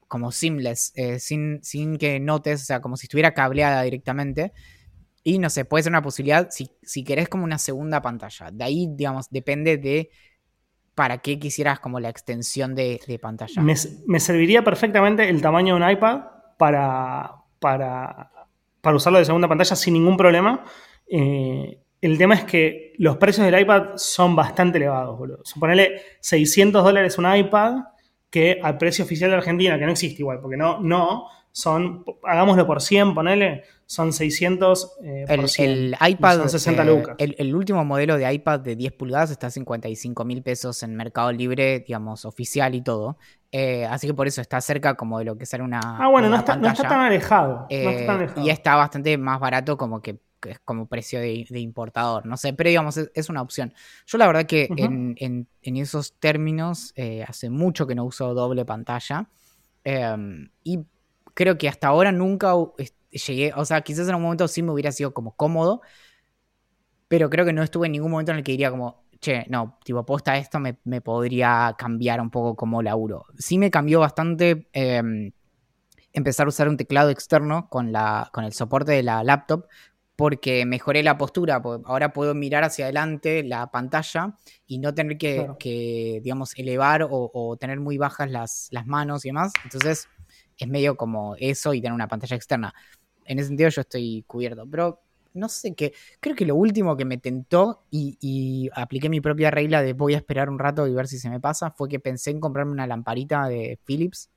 A: como seamless, eh, sin, sin que notes, o sea, como si estuviera cableada directamente. Y no sé, puede ser una posibilidad si, si querés como una segunda pantalla. De ahí, digamos, depende de para qué quisieras como la extensión de, pantalla.
B: Me, serviría perfectamente el tamaño de un iPad para, para, para usarlo de segunda pantalla sin ningún problema. Eh, el tema es que los precios del iPad son bastante elevados, boludo. Suponele 600 dólares un iPad que al precio oficial de Argentina, que no existe igual, porque no, no, son, hagámoslo por 100, ponele, son 600
A: eh, el, iPad,
B: son 60 eh, lucas.
A: El, último modelo de iPad de 10 pulgadas está a 55 mil pesos en Mercado Libre, digamos, oficial y todo. Eh, así que por eso está cerca como de lo que sale una.
B: Ah, bueno, no está, no está, tan alejado,
A: Y está bastante más barato como que es como precio de, importador, no sé, pero digamos, es, una opción. Yo la verdad que en, en, en, esos términos hace mucho que no uso doble pantalla. y creo que hasta ahora nunca llegué, o sea, quizás en un momento sí me hubiera sido como cómodo, pero creo que no estuve en ningún momento en el que diría como, che, no, tipo, posta esto me, podría cambiar un poco como laburo. Sí me cambió bastante em, empezar a usar un teclado externo con, la, con el soporte de la laptop, porque mejoré la postura, ahora puedo mirar hacia adelante la pantalla y no tener que, digamos, elevar o, o, tener muy bajas las, las manos y demás. Entonces, es medio como eso y tener una pantalla externa. En ese sentido yo estoy cubierto. Pero no sé qué, creo que lo último que me tentó y, y, apliqué mi propia regla de voy a esperar un rato y ver si se me pasa, fue que pensé en comprarme una lamparita de Philips,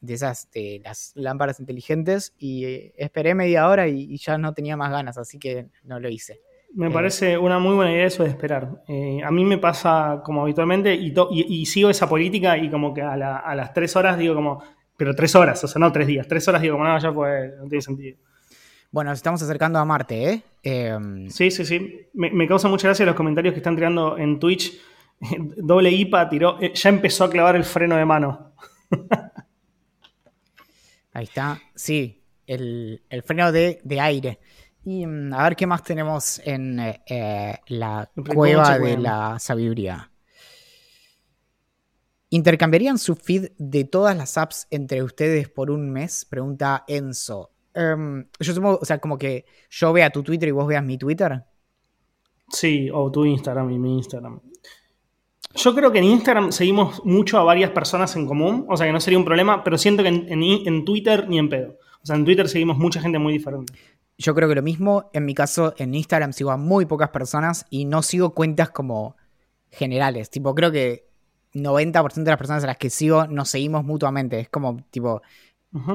A: de esas, de las lámparas inteligentes, y eh, esperé media hora y, ya no tenía más ganas, así que no lo hice.
B: Me eh, parece una muy buena idea eso de esperar. Eh, a mí me pasa como habitualmente y, y, sigo esa política y como que a, a las tres horas digo como, pero tres horas, o sea, no tres días, tres horas digo como, no, ya pues, no tiene sentido.
A: Bueno, nos estamos acercando a Marte, ¿eh? Em,
B: sí, sí, sí. Me, causa mucha gracia los comentarios que están tirando en Twitch. Doble IPA tiró, eh, ya empezó a clavar el freno de mano.
A: Ahí está, sí, el, freno de, aire. Y mm, a ver qué más tenemos en eh, eh, la cueva de la sabiduría. ¿Intercambiarían su feed de todas las apps entre ustedes por un mes? Pregunta Enzo. Em, yo supongo, o sea, como que yo vea tu Twitter y vos veas mi Twitter.
B: Sí, o tu Instagram y mi Instagram. Yo creo que en Instagram seguimos mucho a varias personas en común, o sea que no sería un problema, pero siento que en, Twitter ni en pedo. O sea, en Twitter seguimos mucha gente muy diferente.
A: Yo creo que lo mismo, en mi caso, en Instagram sigo a muy pocas personas y no sigo cuentas como generales. Tipo, creo que 90% de las personas a las que sigo nos seguimos mutuamente. Es como, tipo,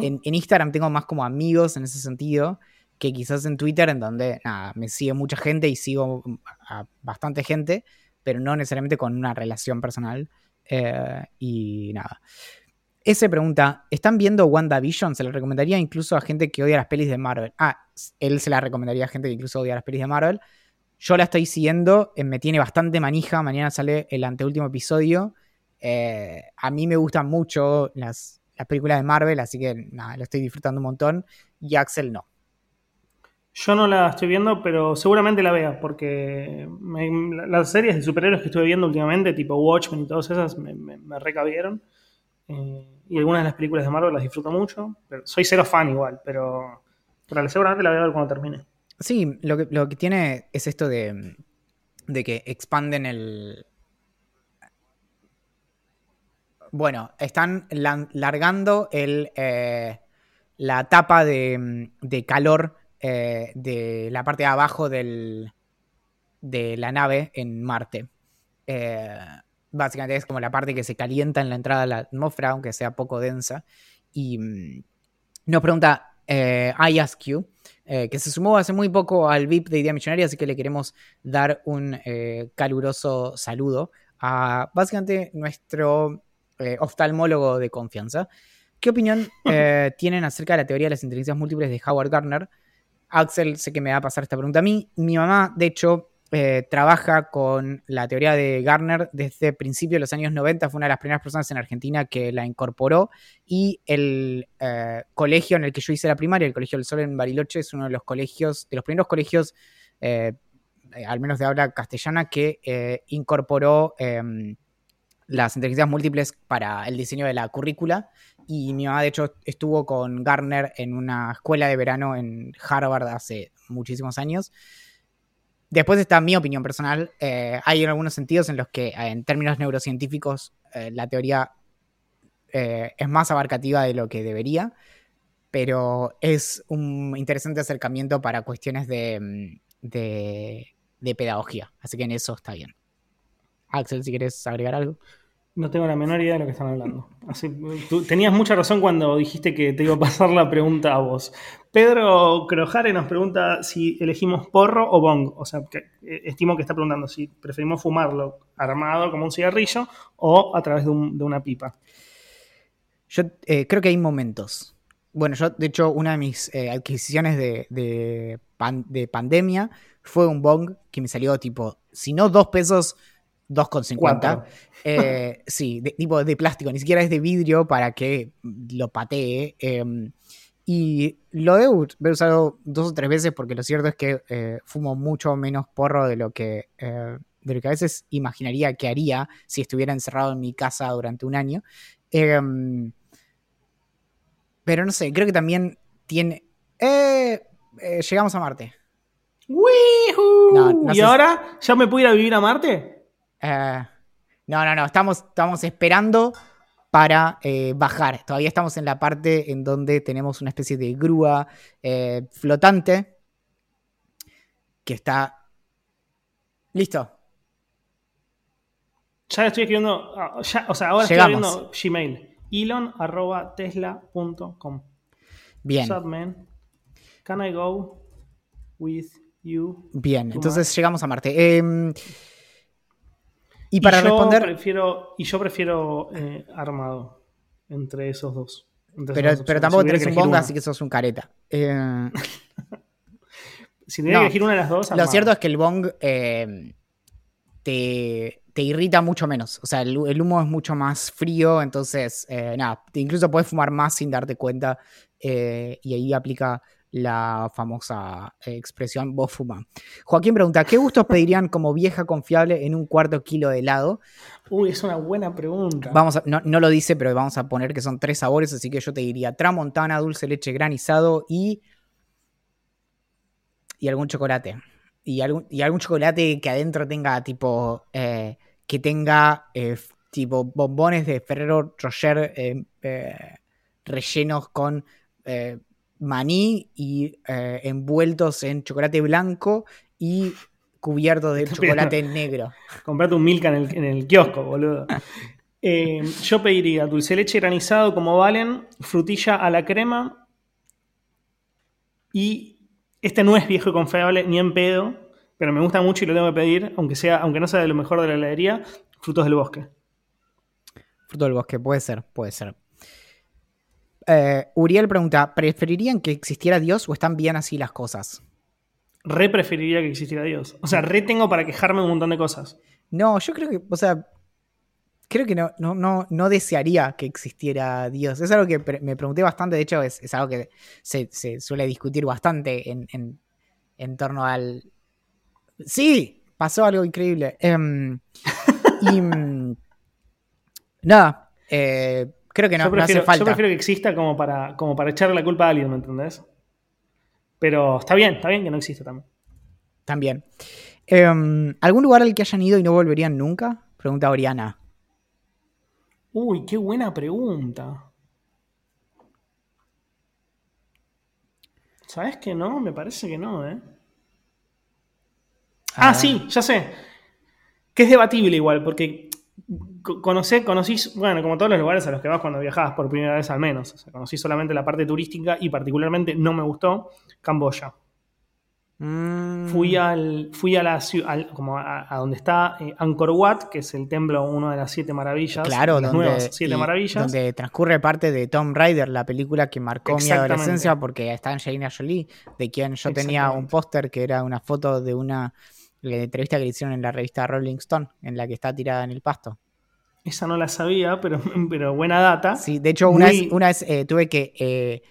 A: en, Instagram tengo más como amigos en ese sentido que quizás en Twitter, en donde nada, me sigue mucha gente y sigo a bastante gente, pero no necesariamente con una relación personal. Eh, y nada. Ese pregunta, ¿están viendo WandaVision? Se le recomendaría incluso a gente que odia las pelis de Marvel. Ah, él se la recomendaría a gente que incluso odia las pelis de Marvel. Yo la estoy siguiendo, eh, me tiene bastante manija. Mañana sale el anteúltimo episodio. Eh, a mí me gustan mucho las, las películas de Marvel, así que nada, lo estoy disfrutando un montón. Y Axel no.
B: Yo no la estoy viendo, pero seguramente la vea, porque las series de superhéroes que estuve viendo últimamente, tipo Watchmen y todas esas, me, me, recabieron. Eh, y algunas de las películas de Marvel las disfruto mucho. Pero soy cero fan igual, pero, pero seguramente la voy a ver cuando termine.
A: Sí, lo que, lo que tiene es esto de, de que expanden el, bueno, están largando eh, la tapa de, calor eh, de la parte de abajo de la nave en Marte. Eh, básicamente es como la parte que se calienta en la entrada de la atmósfera, aunque sea poco densa. Y mm, nos pregunta I Ask You, que se sumó hace muy poco al VIP de Idea Millonaria, así que le queremos dar un caluroso saludo a básicamente nuestro eh, oftalmólogo de confianza. ¿Qué opinión eh, tienen acerca de la teoría de las inteligencias múltiples de Howard Gardner? Axel, sé que me va a pasar esta pregunta a mí. Mi mamá, de hecho, eh, trabaja con la teoría de Gardner desde principios de los años 90. Fue una de las primeras personas en Argentina que la incorporó. Y el colegio en el que yo hice la primaria, el Colegio del Sol en Bariloche, es uno de los colegios, de los primeros colegios, al menos de habla castellana, que incorporó em, las inteligencias múltiples para el diseño de la currícula. Y mi mamá, de hecho, estuvo con Garner en una escuela de verano en Harvard hace muchísimos años. Después está mi opinión personal. Eh, hay algunos sentidos en los que, eh, en términos neurocientíficos, eh, la teoría es más abarcativa de lo que debería, pero es un interesante acercamiento para cuestiones de, mm, de, de pedagogía. Así que en eso está bien. Axel, si quieres agregar algo.
B: No tengo la menor idea de lo que están hablando. Así, tú tenías mucha razón cuando dijiste que te iba a pasar la pregunta a vos. Pedro Crojare nos pregunta si elegimos porro o bong. O sea, que, eh, estimo que está preguntando si preferimos fumarlo armado como un cigarrillo o a través de, una pipa.
A: Yo eh, creo que hay momentos. Bueno, yo, de hecho, una de mis eh, adquisiciones de, de pandemia fue un bong que me salió tipo, si no dos pesos 2,50. Eh, sí, de, tipo de plástico, ni siquiera es de vidrio para que lo patee. Em, y lo debo haber usado dos o tres veces porque lo cierto es que eh, fumo mucho menos porro de lo que eh, de lo que a veces imaginaría que haría si estuviera encerrado en mi casa durante un año. Em, pero no sé, creo que también tiene... llegamos a Marte.
B: ¿Y ahora ya me puedo ir a vivir a Marte?
A: Eh, no, no, no. Estamos, estamos esperando para eh, bajar. Todavía estamos en la parte en donde tenemos una especie de grúa eh, flotante. que está... Listo.
B: Ya estoy escribiendo, ah, ya, o sea, ahora
A: Llegamos.
B: estoy escribiendo Gmail. Elon arroba tesla.com.
A: Bien,
B: What's up, man? Can I go with you?
A: bien.
B: to
A: Entonces llegamos a Marte. Em, y para
B: yo
A: responder...
B: Prefiero, y yo prefiero eh, armado entre esos dos. entre
A: Pero,
B: dos
A: pero
B: opciones.
A: tampoco
B: Si
A: tenés un bonga, así que sos un careta. Eh,
B: Si
A: no.
B: que elegir una de las dos,
A: Lo cierto es que el bong eh, te, te irrita mucho menos. O sea, el, el humo es mucho más frío, entonces, nada, incluso puedes fumar más sin darte cuenta y ahí aplica la famosa eh, expresión vos fuma. Joaquín pregunta, ¿qué gustos pedirían como vieja confiable en un cuarto kilo de helado?
B: Uy, es una buena pregunta.
A: Vamos a- no, no lo dice, pero vamos a poner que son tres sabores, así que yo te diría tramontana, dulce leche granizado y. y algún chocolate. Y algún, y algún chocolate que adentro tenga tipo. eh, que tenga eh, tipo bombones de Ferrero Rocher eh, rellenos con eh, maní y eh, envueltos en chocolate blanco y cubiertos de chocolate negro.
B: Comprate un Milka en el, en el kiosco, boludo. Eh, yo pediría dulce de leche granizado como valen, frutilla a la crema y este no es viejo y confiable ni en pedo, pero me gusta mucho y lo tengo que pedir, aunque, sea, aunque no sea de lo mejor de la heladería, frutos del bosque.
A: Fruto del bosque, puede ser, puede ser. Eh, Uriel pregunta, ¿preferirían que existiera Dios o están bien así las cosas?
B: Re preferiría que existiera Dios. O sea, re tengo para quejarme de un montón de cosas.
A: No, yo creo que, o sea, creo que no, no, no, no desearía que existiera Dios. Es algo que pre- me pregunté bastante, de hecho es, es algo que se, se suele discutir bastante en, en- en torno al... Sí, pasó algo increíble. Em, y... mm, nada, eh, creo que no,
B: yo,
A: no
B: prefiero,
A: hace falta.
B: yo prefiero que exista como para, como para echarle la culpa a alguien, ¿me entendés? Pero está bien, está bien que no exista también.
A: También. Em, ¿Algún lugar al que hayan ido y no volverían nunca? Pregunta Oriana.
B: Uy, qué buena pregunta. ¿Sabes que no? Me parece que no, ¿eh? Ah,
A: Ah.
B: sí, ya sé. Que es debatible igual, porque conocé, conocí, bueno, como todos los lugares a los que vas cuando viajabas por primera vez al menos. O sea, conocí solamente la parte turística y particularmente no me gustó Camboya.
A: Mm,
B: Fui al, fui a la ciudad, como a, a donde está eh, Angkor Wat, que es el templo, una de las siete maravillas.
A: Claro,
B: las
A: donde,
B: nuevas siete
A: y
B: maravillas.
A: donde transcurre parte de Tomb Raider, la película que marcó mi adolescencia porque está Angelina Jolie, de quien yo tenía un póster que era una foto de una eh, entrevista que le hicieron en la revista Rolling Stone, en la que está tirada en el pasto.
B: Esa no la sabía, pero, pero buena data.
A: Sí, de hecho, una
B: Muy-
A: vez, una vez eh, tuve que. eh,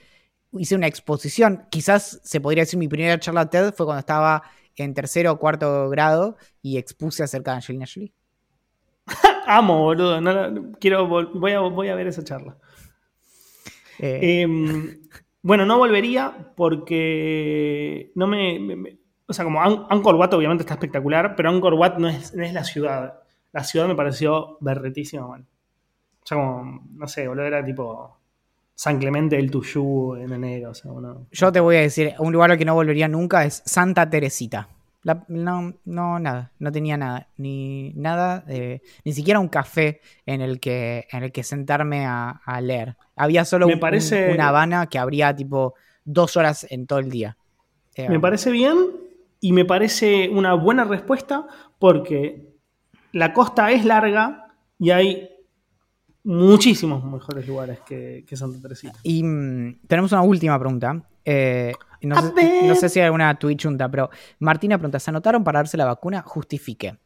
A: hice una exposición. Quizás se podría decir mi primera charla TED fue cuando estaba en tercero o cuarto grado y expuse acerca de Angelina Jolie.
B: Amo, boludo. no la- quiero, voy, a, voy a ver esa charla.
A: Eh,
B: Eh, bueno, no volvería porque no me- o sea, como An- Angkor Wat obviamente está espectacular, pero Angkor Wat no es, no es la ciudad. La ciudad me pareció berretísima, man. O sea, como, no sé, boludo, era tipo San Clemente del Tuyú en enero. O sea, uno-
A: yo te voy a decir, un lugar al que no volvería nunca es Santa Teresita. La- no, no, nada, no tenía nada, ni nada, eh, ni siquiera un café en el que, en el que sentarme a, a leer. Había solo
B: Me
A: un-
B: parece-
A: un- una Habana que abría tipo dos horas en todo el día.
B: Me parece bien y me parece una buena respuesta porque la costa es larga y hay muchísimos mejores lugares que, que Santa Teresita.
A: Y mm, tenemos una última pregunta. Eh, no, sé,
B: ver.
A: no sé si hay alguna junta, pero Martina pregunta: ¿se anotaron para darse la vacuna? Justifique.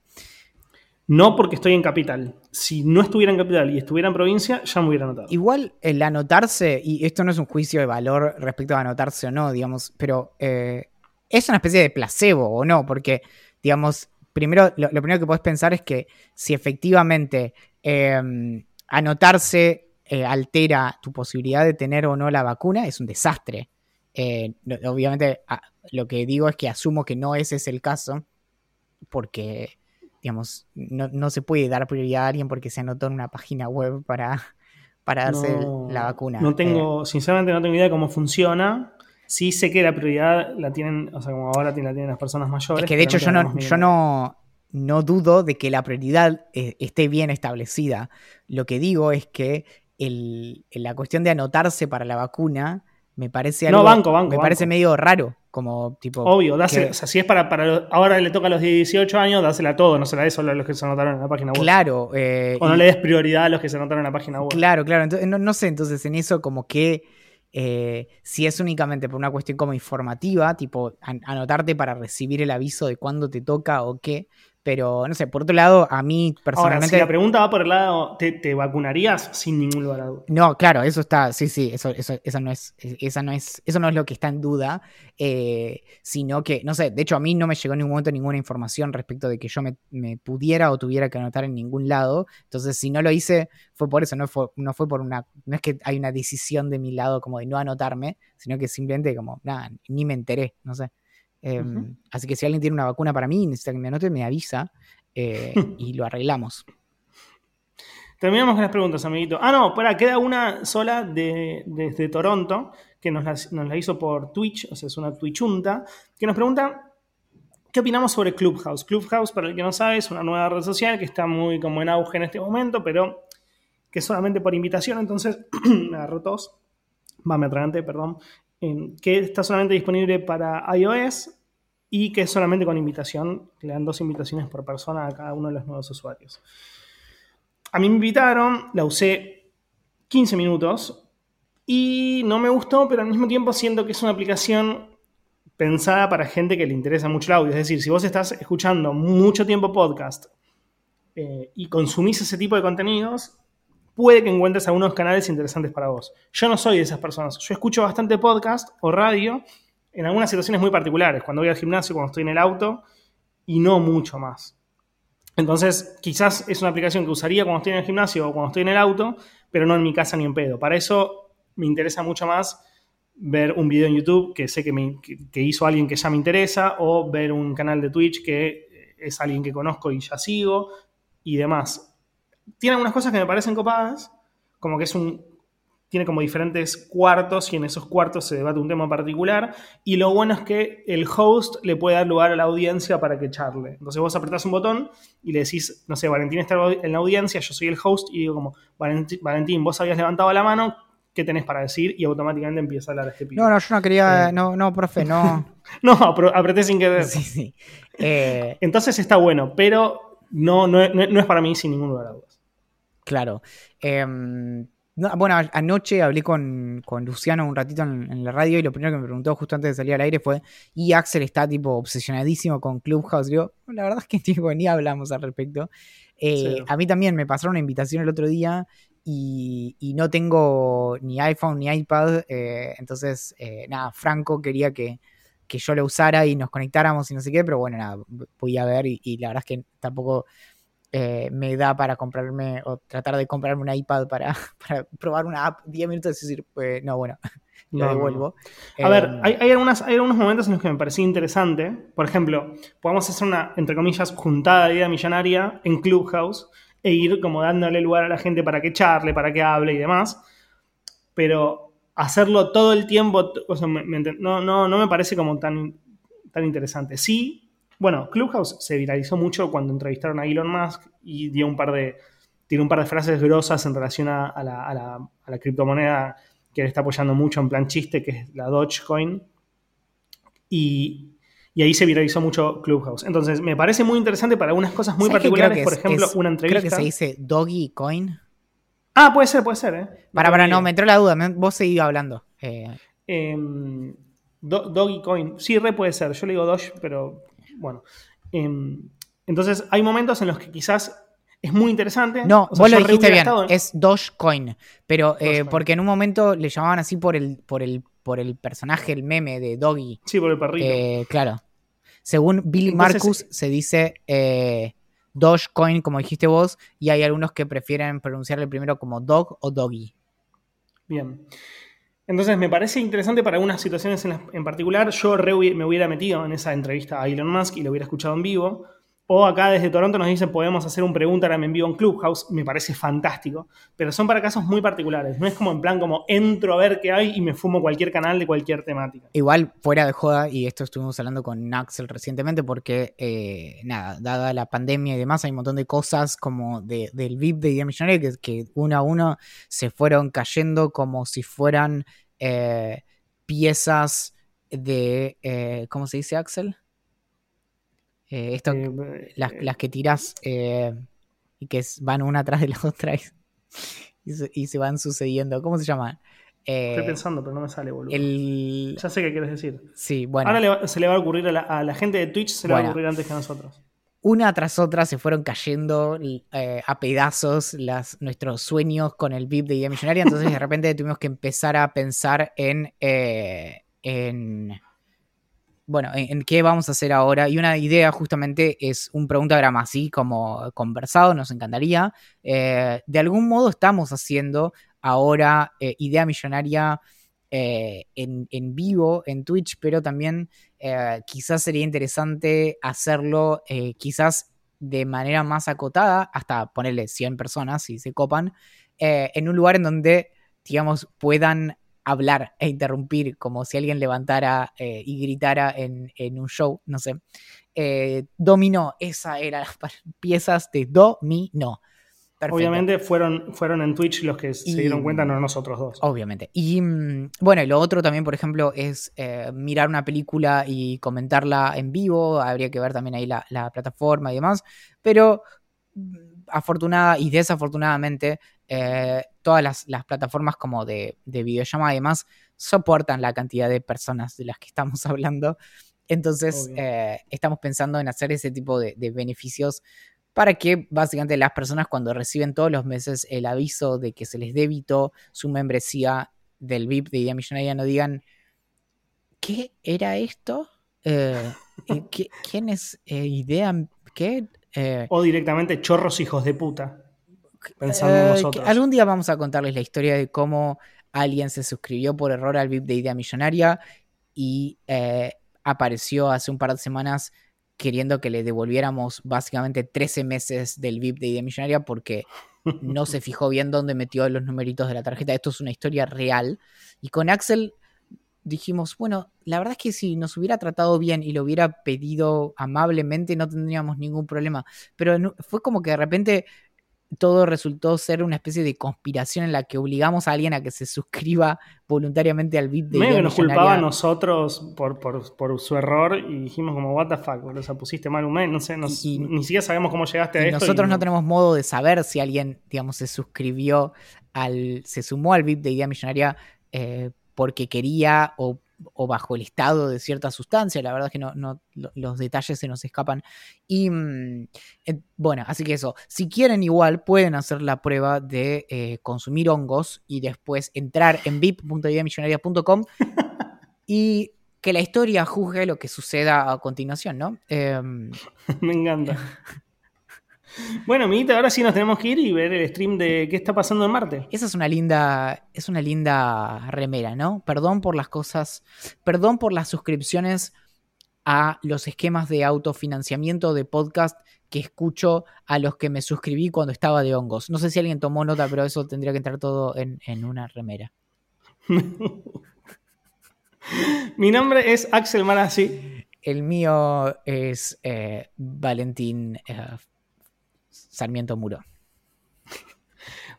B: No porque estoy en capital. Si no estuviera en capital y estuviera en provincia, ya me hubiera notado.
A: Igual el anotarse, y esto no es un juicio de valor respecto a anotarse o no, digamos, pero eh, es una especie de placebo o no, porque, digamos, primero, lo, lo primero que puedes pensar es que si efectivamente eh, anotarse eh, altera tu posibilidad de tener o no la vacuna, es un desastre. Eh, obviamente, a- lo que digo es que asumo que no ese es el caso, porque, digamos, no, no se puede dar prioridad a alguien porque se anotó en una página web para, para darse
B: No-
A: la vacuna.
B: No
A: Eh,
B: tengo, sinceramente no tengo idea de cómo funciona. Sí sé que la prioridad la tienen, o sea, como ahora la tienen las personas mayores.
A: Es que de hecho yo no, yo no, no dudo de que la prioridad eh, esté bien establecida. Lo que digo es que el, la cuestión de anotarse para la vacuna me parece algo,
B: no, banco, banco,
A: me parece medio raro. Como tipo.
B: Obvio, dásela, o sea, si es para, para. Ahora le toca a los 18 años, dásela a todos, no se la des solo a los que se anotaron en la página web.
A: Claro. Eh,
B: o no le des prioridad a los que se anotaron en la página web.
A: Claro, claro. Entonces, no, no sé, entonces en eso, como que. Eh, si es únicamente por una cuestión como informativa, tipo anotarte para recibir el aviso de cuándo te toca o qué, pero, no sé, por otro lado, a mí personalmente. Ahora,
B: si la pregunta va por el lado, ¿te, vacunarías sin ningún lugar a duda?
A: No, claro, eso está, sí, sí, eso, eso, eso, no, es, esa no, es, eso no es lo que está en duda, eh, sino que, no sé, de hecho a mí no me llegó en ningún momento ninguna información respecto de que yo me, pudiera o tuviera que anotar en ningún lado. Entonces, si no lo hice, fue por eso, no fue, no fue por una. No es que hay una decisión de mi lado como de no anotarme, sino que simplemente como, nada, ni me enteré, no sé. Em, así que si alguien tiene una vacuna para mí, necesita que me anote, me avisa eh, y lo arreglamos.
B: Terminamos con las preguntas, amiguito. Ah, no, para, queda una sola de, desde Toronto, que nos la, hizo por Twitch, o sea, es una Twitchunta, que nos pregunta qué opinamos sobre Clubhouse. Clubhouse, para el que no sabe, es una nueva red social que está muy como en auge en este momento, pero que solamente por invitación, entonces me agarró tos. Va, me atragante, perdón que está solamente disponible para iOS y que es solamente con invitación, le dan dos invitaciones por persona a cada uno de los nuevos usuarios. A mí me invitaron, la usé 15 minutos y no me gustó, pero al mismo tiempo siento que es una aplicación pensada para gente que le interesa mucho el audio. Es decir, si vos estás escuchando mucho tiempo podcast eh, y consumís ese tipo de contenidos, puede que encuentres algunos canales interesantes para vos. Yo no soy de esas personas. Yo escucho bastante podcast o radio en algunas situaciones muy particulares, cuando voy al gimnasio, cuando estoy en el auto, y no mucho más. Entonces, quizás es una aplicación que usaría cuando estoy en el gimnasio o cuando estoy en el auto, pero no en mi casa ni en pedo. Para eso me interesa mucho más ver un video en YouTube que sé que, que hizo alguien que ya me interesa, o ver un canal de Twitch que es alguien que conozco y ya sigo, y demás tiene algunas cosas que me parecen copadas, como que es un. Tiene como diferentes cuartos y en esos cuartos se debate un tema particular. Y lo bueno es que el host le puede dar lugar a la audiencia para que charle. Entonces vos apretás un botón y le decís, no sé, Valentín está en la audiencia, yo soy el host y digo como, Valentín, vos habías levantado la mano, ¿qué tenés para decir? Y automáticamente empieza a hablar este
A: pibe. No, no, yo no quería, eh. no, no, profe, no.
B: no, apreté sin querer.
A: Sí, sí.
B: Eh. Entonces está bueno, pero no, no, no, es para mí sin ningún lugar a dudas.
A: Claro. Em, bueno, anoche hablé con, Luciano un ratito en, la radio y lo primero que me preguntó justo antes de salir al aire fue, ¿y Axel está tipo obsesionadísimo con Clubhouse? Digo, la verdad es que tipo, ni hablamos al respecto. Eh, a mí también me pasaron una invitación el otro día y, no tengo ni iPhone ni iPad, eh, entonces, eh, nada, Franco quería que, yo lo usara y nos conectáramos y no sé qué, pero bueno, nada, voy a ver y la verdad es que tampoco eh, me da para comprarme o tratar de comprarme un iPad para, probar una app 10 minutos y decir, pues no, bueno, lo devuelvo.
B: A ver, em, hay, hay, algunas, hay algunos momentos en los que me parecía interesante. Por ejemplo, podemos hacer una, entre comillas, juntada de vida millonaria en Clubhouse e ir como dándole lugar a la gente para que charle, para que hable y demás. Pero hacerlo todo el tiempo, no, no, no me parece como tan, tan interesante. Sí, bueno, Clubhouse se viralizó mucho cuando entrevistaron a Elon Musk y dio un par de, tiene un par de frases grosas en relación a, la, criptomoneda que le está apoyando mucho en plan chiste, que es la Dogecoin. Y, ahí se viralizó mucho Clubhouse. Entonces, me parece muy interesante para algunas cosas muy particulares, por ejemplo, una entrevista.
A: Creo que se dice Doggy Coin.
B: Ah, puede ser, puede ser, ¿eh?
A: Para, para, no, me entró la duda, vos seguís hablando.
B: Eh. Em, Doggy Coin, sí, re puede ser. Yo le digo Doge, pero bueno, em, entonces hay momentos en los que quizás es muy interesante.
A: No, vos lo dijiste bien, es Dogecoin, pero eh, porque en un momento le llamaban así por el, por el, por el personaje, el meme de Doggy.
B: Sí, por el perrito.
A: Eh, claro. Según Billy Marcus se dice eh, Dogecoin, como dijiste vos, y hay algunos que prefieren pronunciarle primero como Dog o Doggy.
B: Bien. Entonces me parece interesante para algunas situaciones en, particular. Yo me hubiera metido en esa entrevista a Elon Musk y lo hubiera escuchado en vivo. O acá desde Toronto nos dicen, podemos hacer un pregunta en vivo en Clubhouse. Me parece fantástico. Pero son para casos muy particulares. No es como en plan como entro a ver qué hay y me fumo cualquier canal de cualquier temática.
A: Igual, fuera de joda, y esto estuvimos hablando con Naxel recientemente, porque, eh, nada, dada la pandemia y demás, hay un montón de cosas como del VIP de Idea Millonaria que, que uno a uno se fueron cayendo como si fueran eh, piezas de... Eh, ¿Cómo se dice, Axel? Eh, esto, eh, las, las, que tiras eh, y que van una atrás de la otra y, se, y se, van sucediendo. ¿Cómo se llaman?
B: Estoy pensando, pero no me sale, boludo.
A: El...
B: Ya sé qué quieres decir.
A: Sí, bueno.
B: Ahora le, se le va a ocurrir a la, a la, gente de Twitch, se le bueno, va a ocurrir antes que a nosotros.
A: Una tras otra se fueron cayendo eh, a pedazos las, nuestros sueños con el VIP de Idea Millonaria. Entonces, de repente tuvimos que empezar a pensar en. Eh, en bueno, en, qué vamos a hacer ahora. Y una idea justamente es un preguntagrama así como conversado, nos encantaría. Eh, de algún modo estamos haciendo ahora eh, idea millonaria eh, en, en, vivo en Twitch, pero también quizás sería interesante hacerlo quizás de manera más acotada, hasta ponerle 100 personas si se copan, en un lugar en donde, digamos, puedan hablar e interrumpir como si alguien levantara eh, y gritara en, en, un show, no sé. Eh, dominó, esa era las piezas de dominó.
B: Perfecto. Obviamente fueron, fueron en Twitch los que y, se dieron cuenta, no nosotros dos.
A: Obviamente. Y mm, bueno, y lo otro también, por ejemplo, es eh, mirar una película y comentarla en vivo. Habría que ver también ahí la, la plataforma y demás. Pero mm, afortunada y desafortunadamente, eh, todas las, las, plataformas como de, de videollamada y demás soportan la cantidad de personas de las que estamos hablando. Entonces, eh, estamos pensando en hacer ese tipo de, de, beneficios para que básicamente las personas cuando reciben todos los meses el aviso de que se les débito su membresía del VIP de Idea Millonaria no digan, ¿qué era esto? Eh, ¿qué, ¿Quién es Idea? ¿Qué?
B: Eh, o directamente chorros hijos de puta. Pensando
A: eh,
B: nosotros.
A: Algún día vamos a contarles la historia de cómo alguien se suscribió por error al VIP de Idea Millonaria y eh, apareció hace un par de semanas queriendo que le devolviéramos básicamente 13 meses del VIP de Idea Millonaria porque no se fijó bien dónde metió los numeritos de la tarjeta. Esto es una historia real. Y con Axel dijimos, bueno, la verdad es que si nos hubiera tratado bien y lo hubiera pedido amablemente, no tendríamos ningún problema. Pero no, fue como que de repente todo resultó ser una especie de conspiración en la que obligamos a alguien a que se suscriba voluntariamente al VIP de
B: Medio que nos culpaba a nosotros por, por, por, su error y dijimos como, what the fuck, o sea, pusiste mal un mail, no sé, nos, y, ni siquiera sabemos cómo llegaste a esto.
A: Nosotros y no tenemos modo de saber si alguien, digamos, se suscribió al, se sumó al VIP de Idea Millonaria eh, porque quería o, o, bajo el estado de cierta sustancia. La verdad es que no, no los detalles se nos escapan. Y eh, bueno, así que eso. Si quieren, igual pueden hacer la prueba de eh, consumir hongos y después entrar en vip.ideamillonaria.com y que la historia juzgue lo que suceda a continuación, ¿no? Eh,
B: Me encanta. Bueno, amiguita, ahora sí nos tenemos que ir y ver el stream de qué está pasando en Marte.
A: Esa es una linda, es una linda remera, ¿no? Perdón por las cosas, perdón por las suscripciones a los esquemas de autofinanciamiento de podcast que escucho a los que me suscribí cuando estaba de hongos. No sé si alguien tomó nota, pero eso tendría que entrar todo en, en una remera.
B: Mi nombre es Axel Marazzi.
A: El mío es eh, Valentín eh, Sarmiento Muro.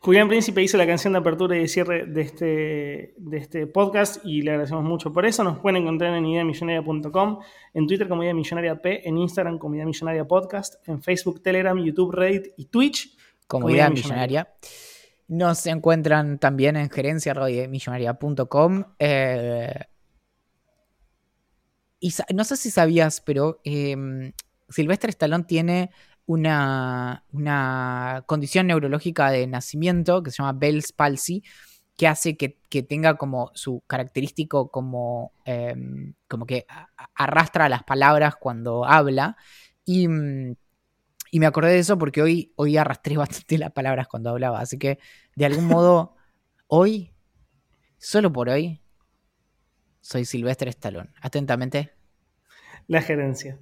B: Julián Príncipe hizo la canción de apertura y de cierre de este, de este podcast y le agradecemos mucho por eso. Nos pueden encontrar en ideamillonaria.com, en Twitter como Idea Millonaria P, en Instagram como Idea Millonaria Podcast, en Facebook, Telegram, YouTube, Reddit y Twitch
A: como, como Idea, Idea Millonaria. Nos encuentran también en gerencia.millonaria.com. Eh, y no sé si sabías, pero eh, Silvestre Stallone tiene una, una, condición neurológica de nacimiento que se llama Bell's palsy, que hace que, que tenga como su característico como, eh, como que arrastra las palabras cuando habla. Y, y, me acordé de eso porque hoy, hoy arrastré bastante las palabras cuando hablaba. Así que de algún modo, hoy, solo por hoy, soy Silvestre Stallone. Atentamente.
B: La gerencia.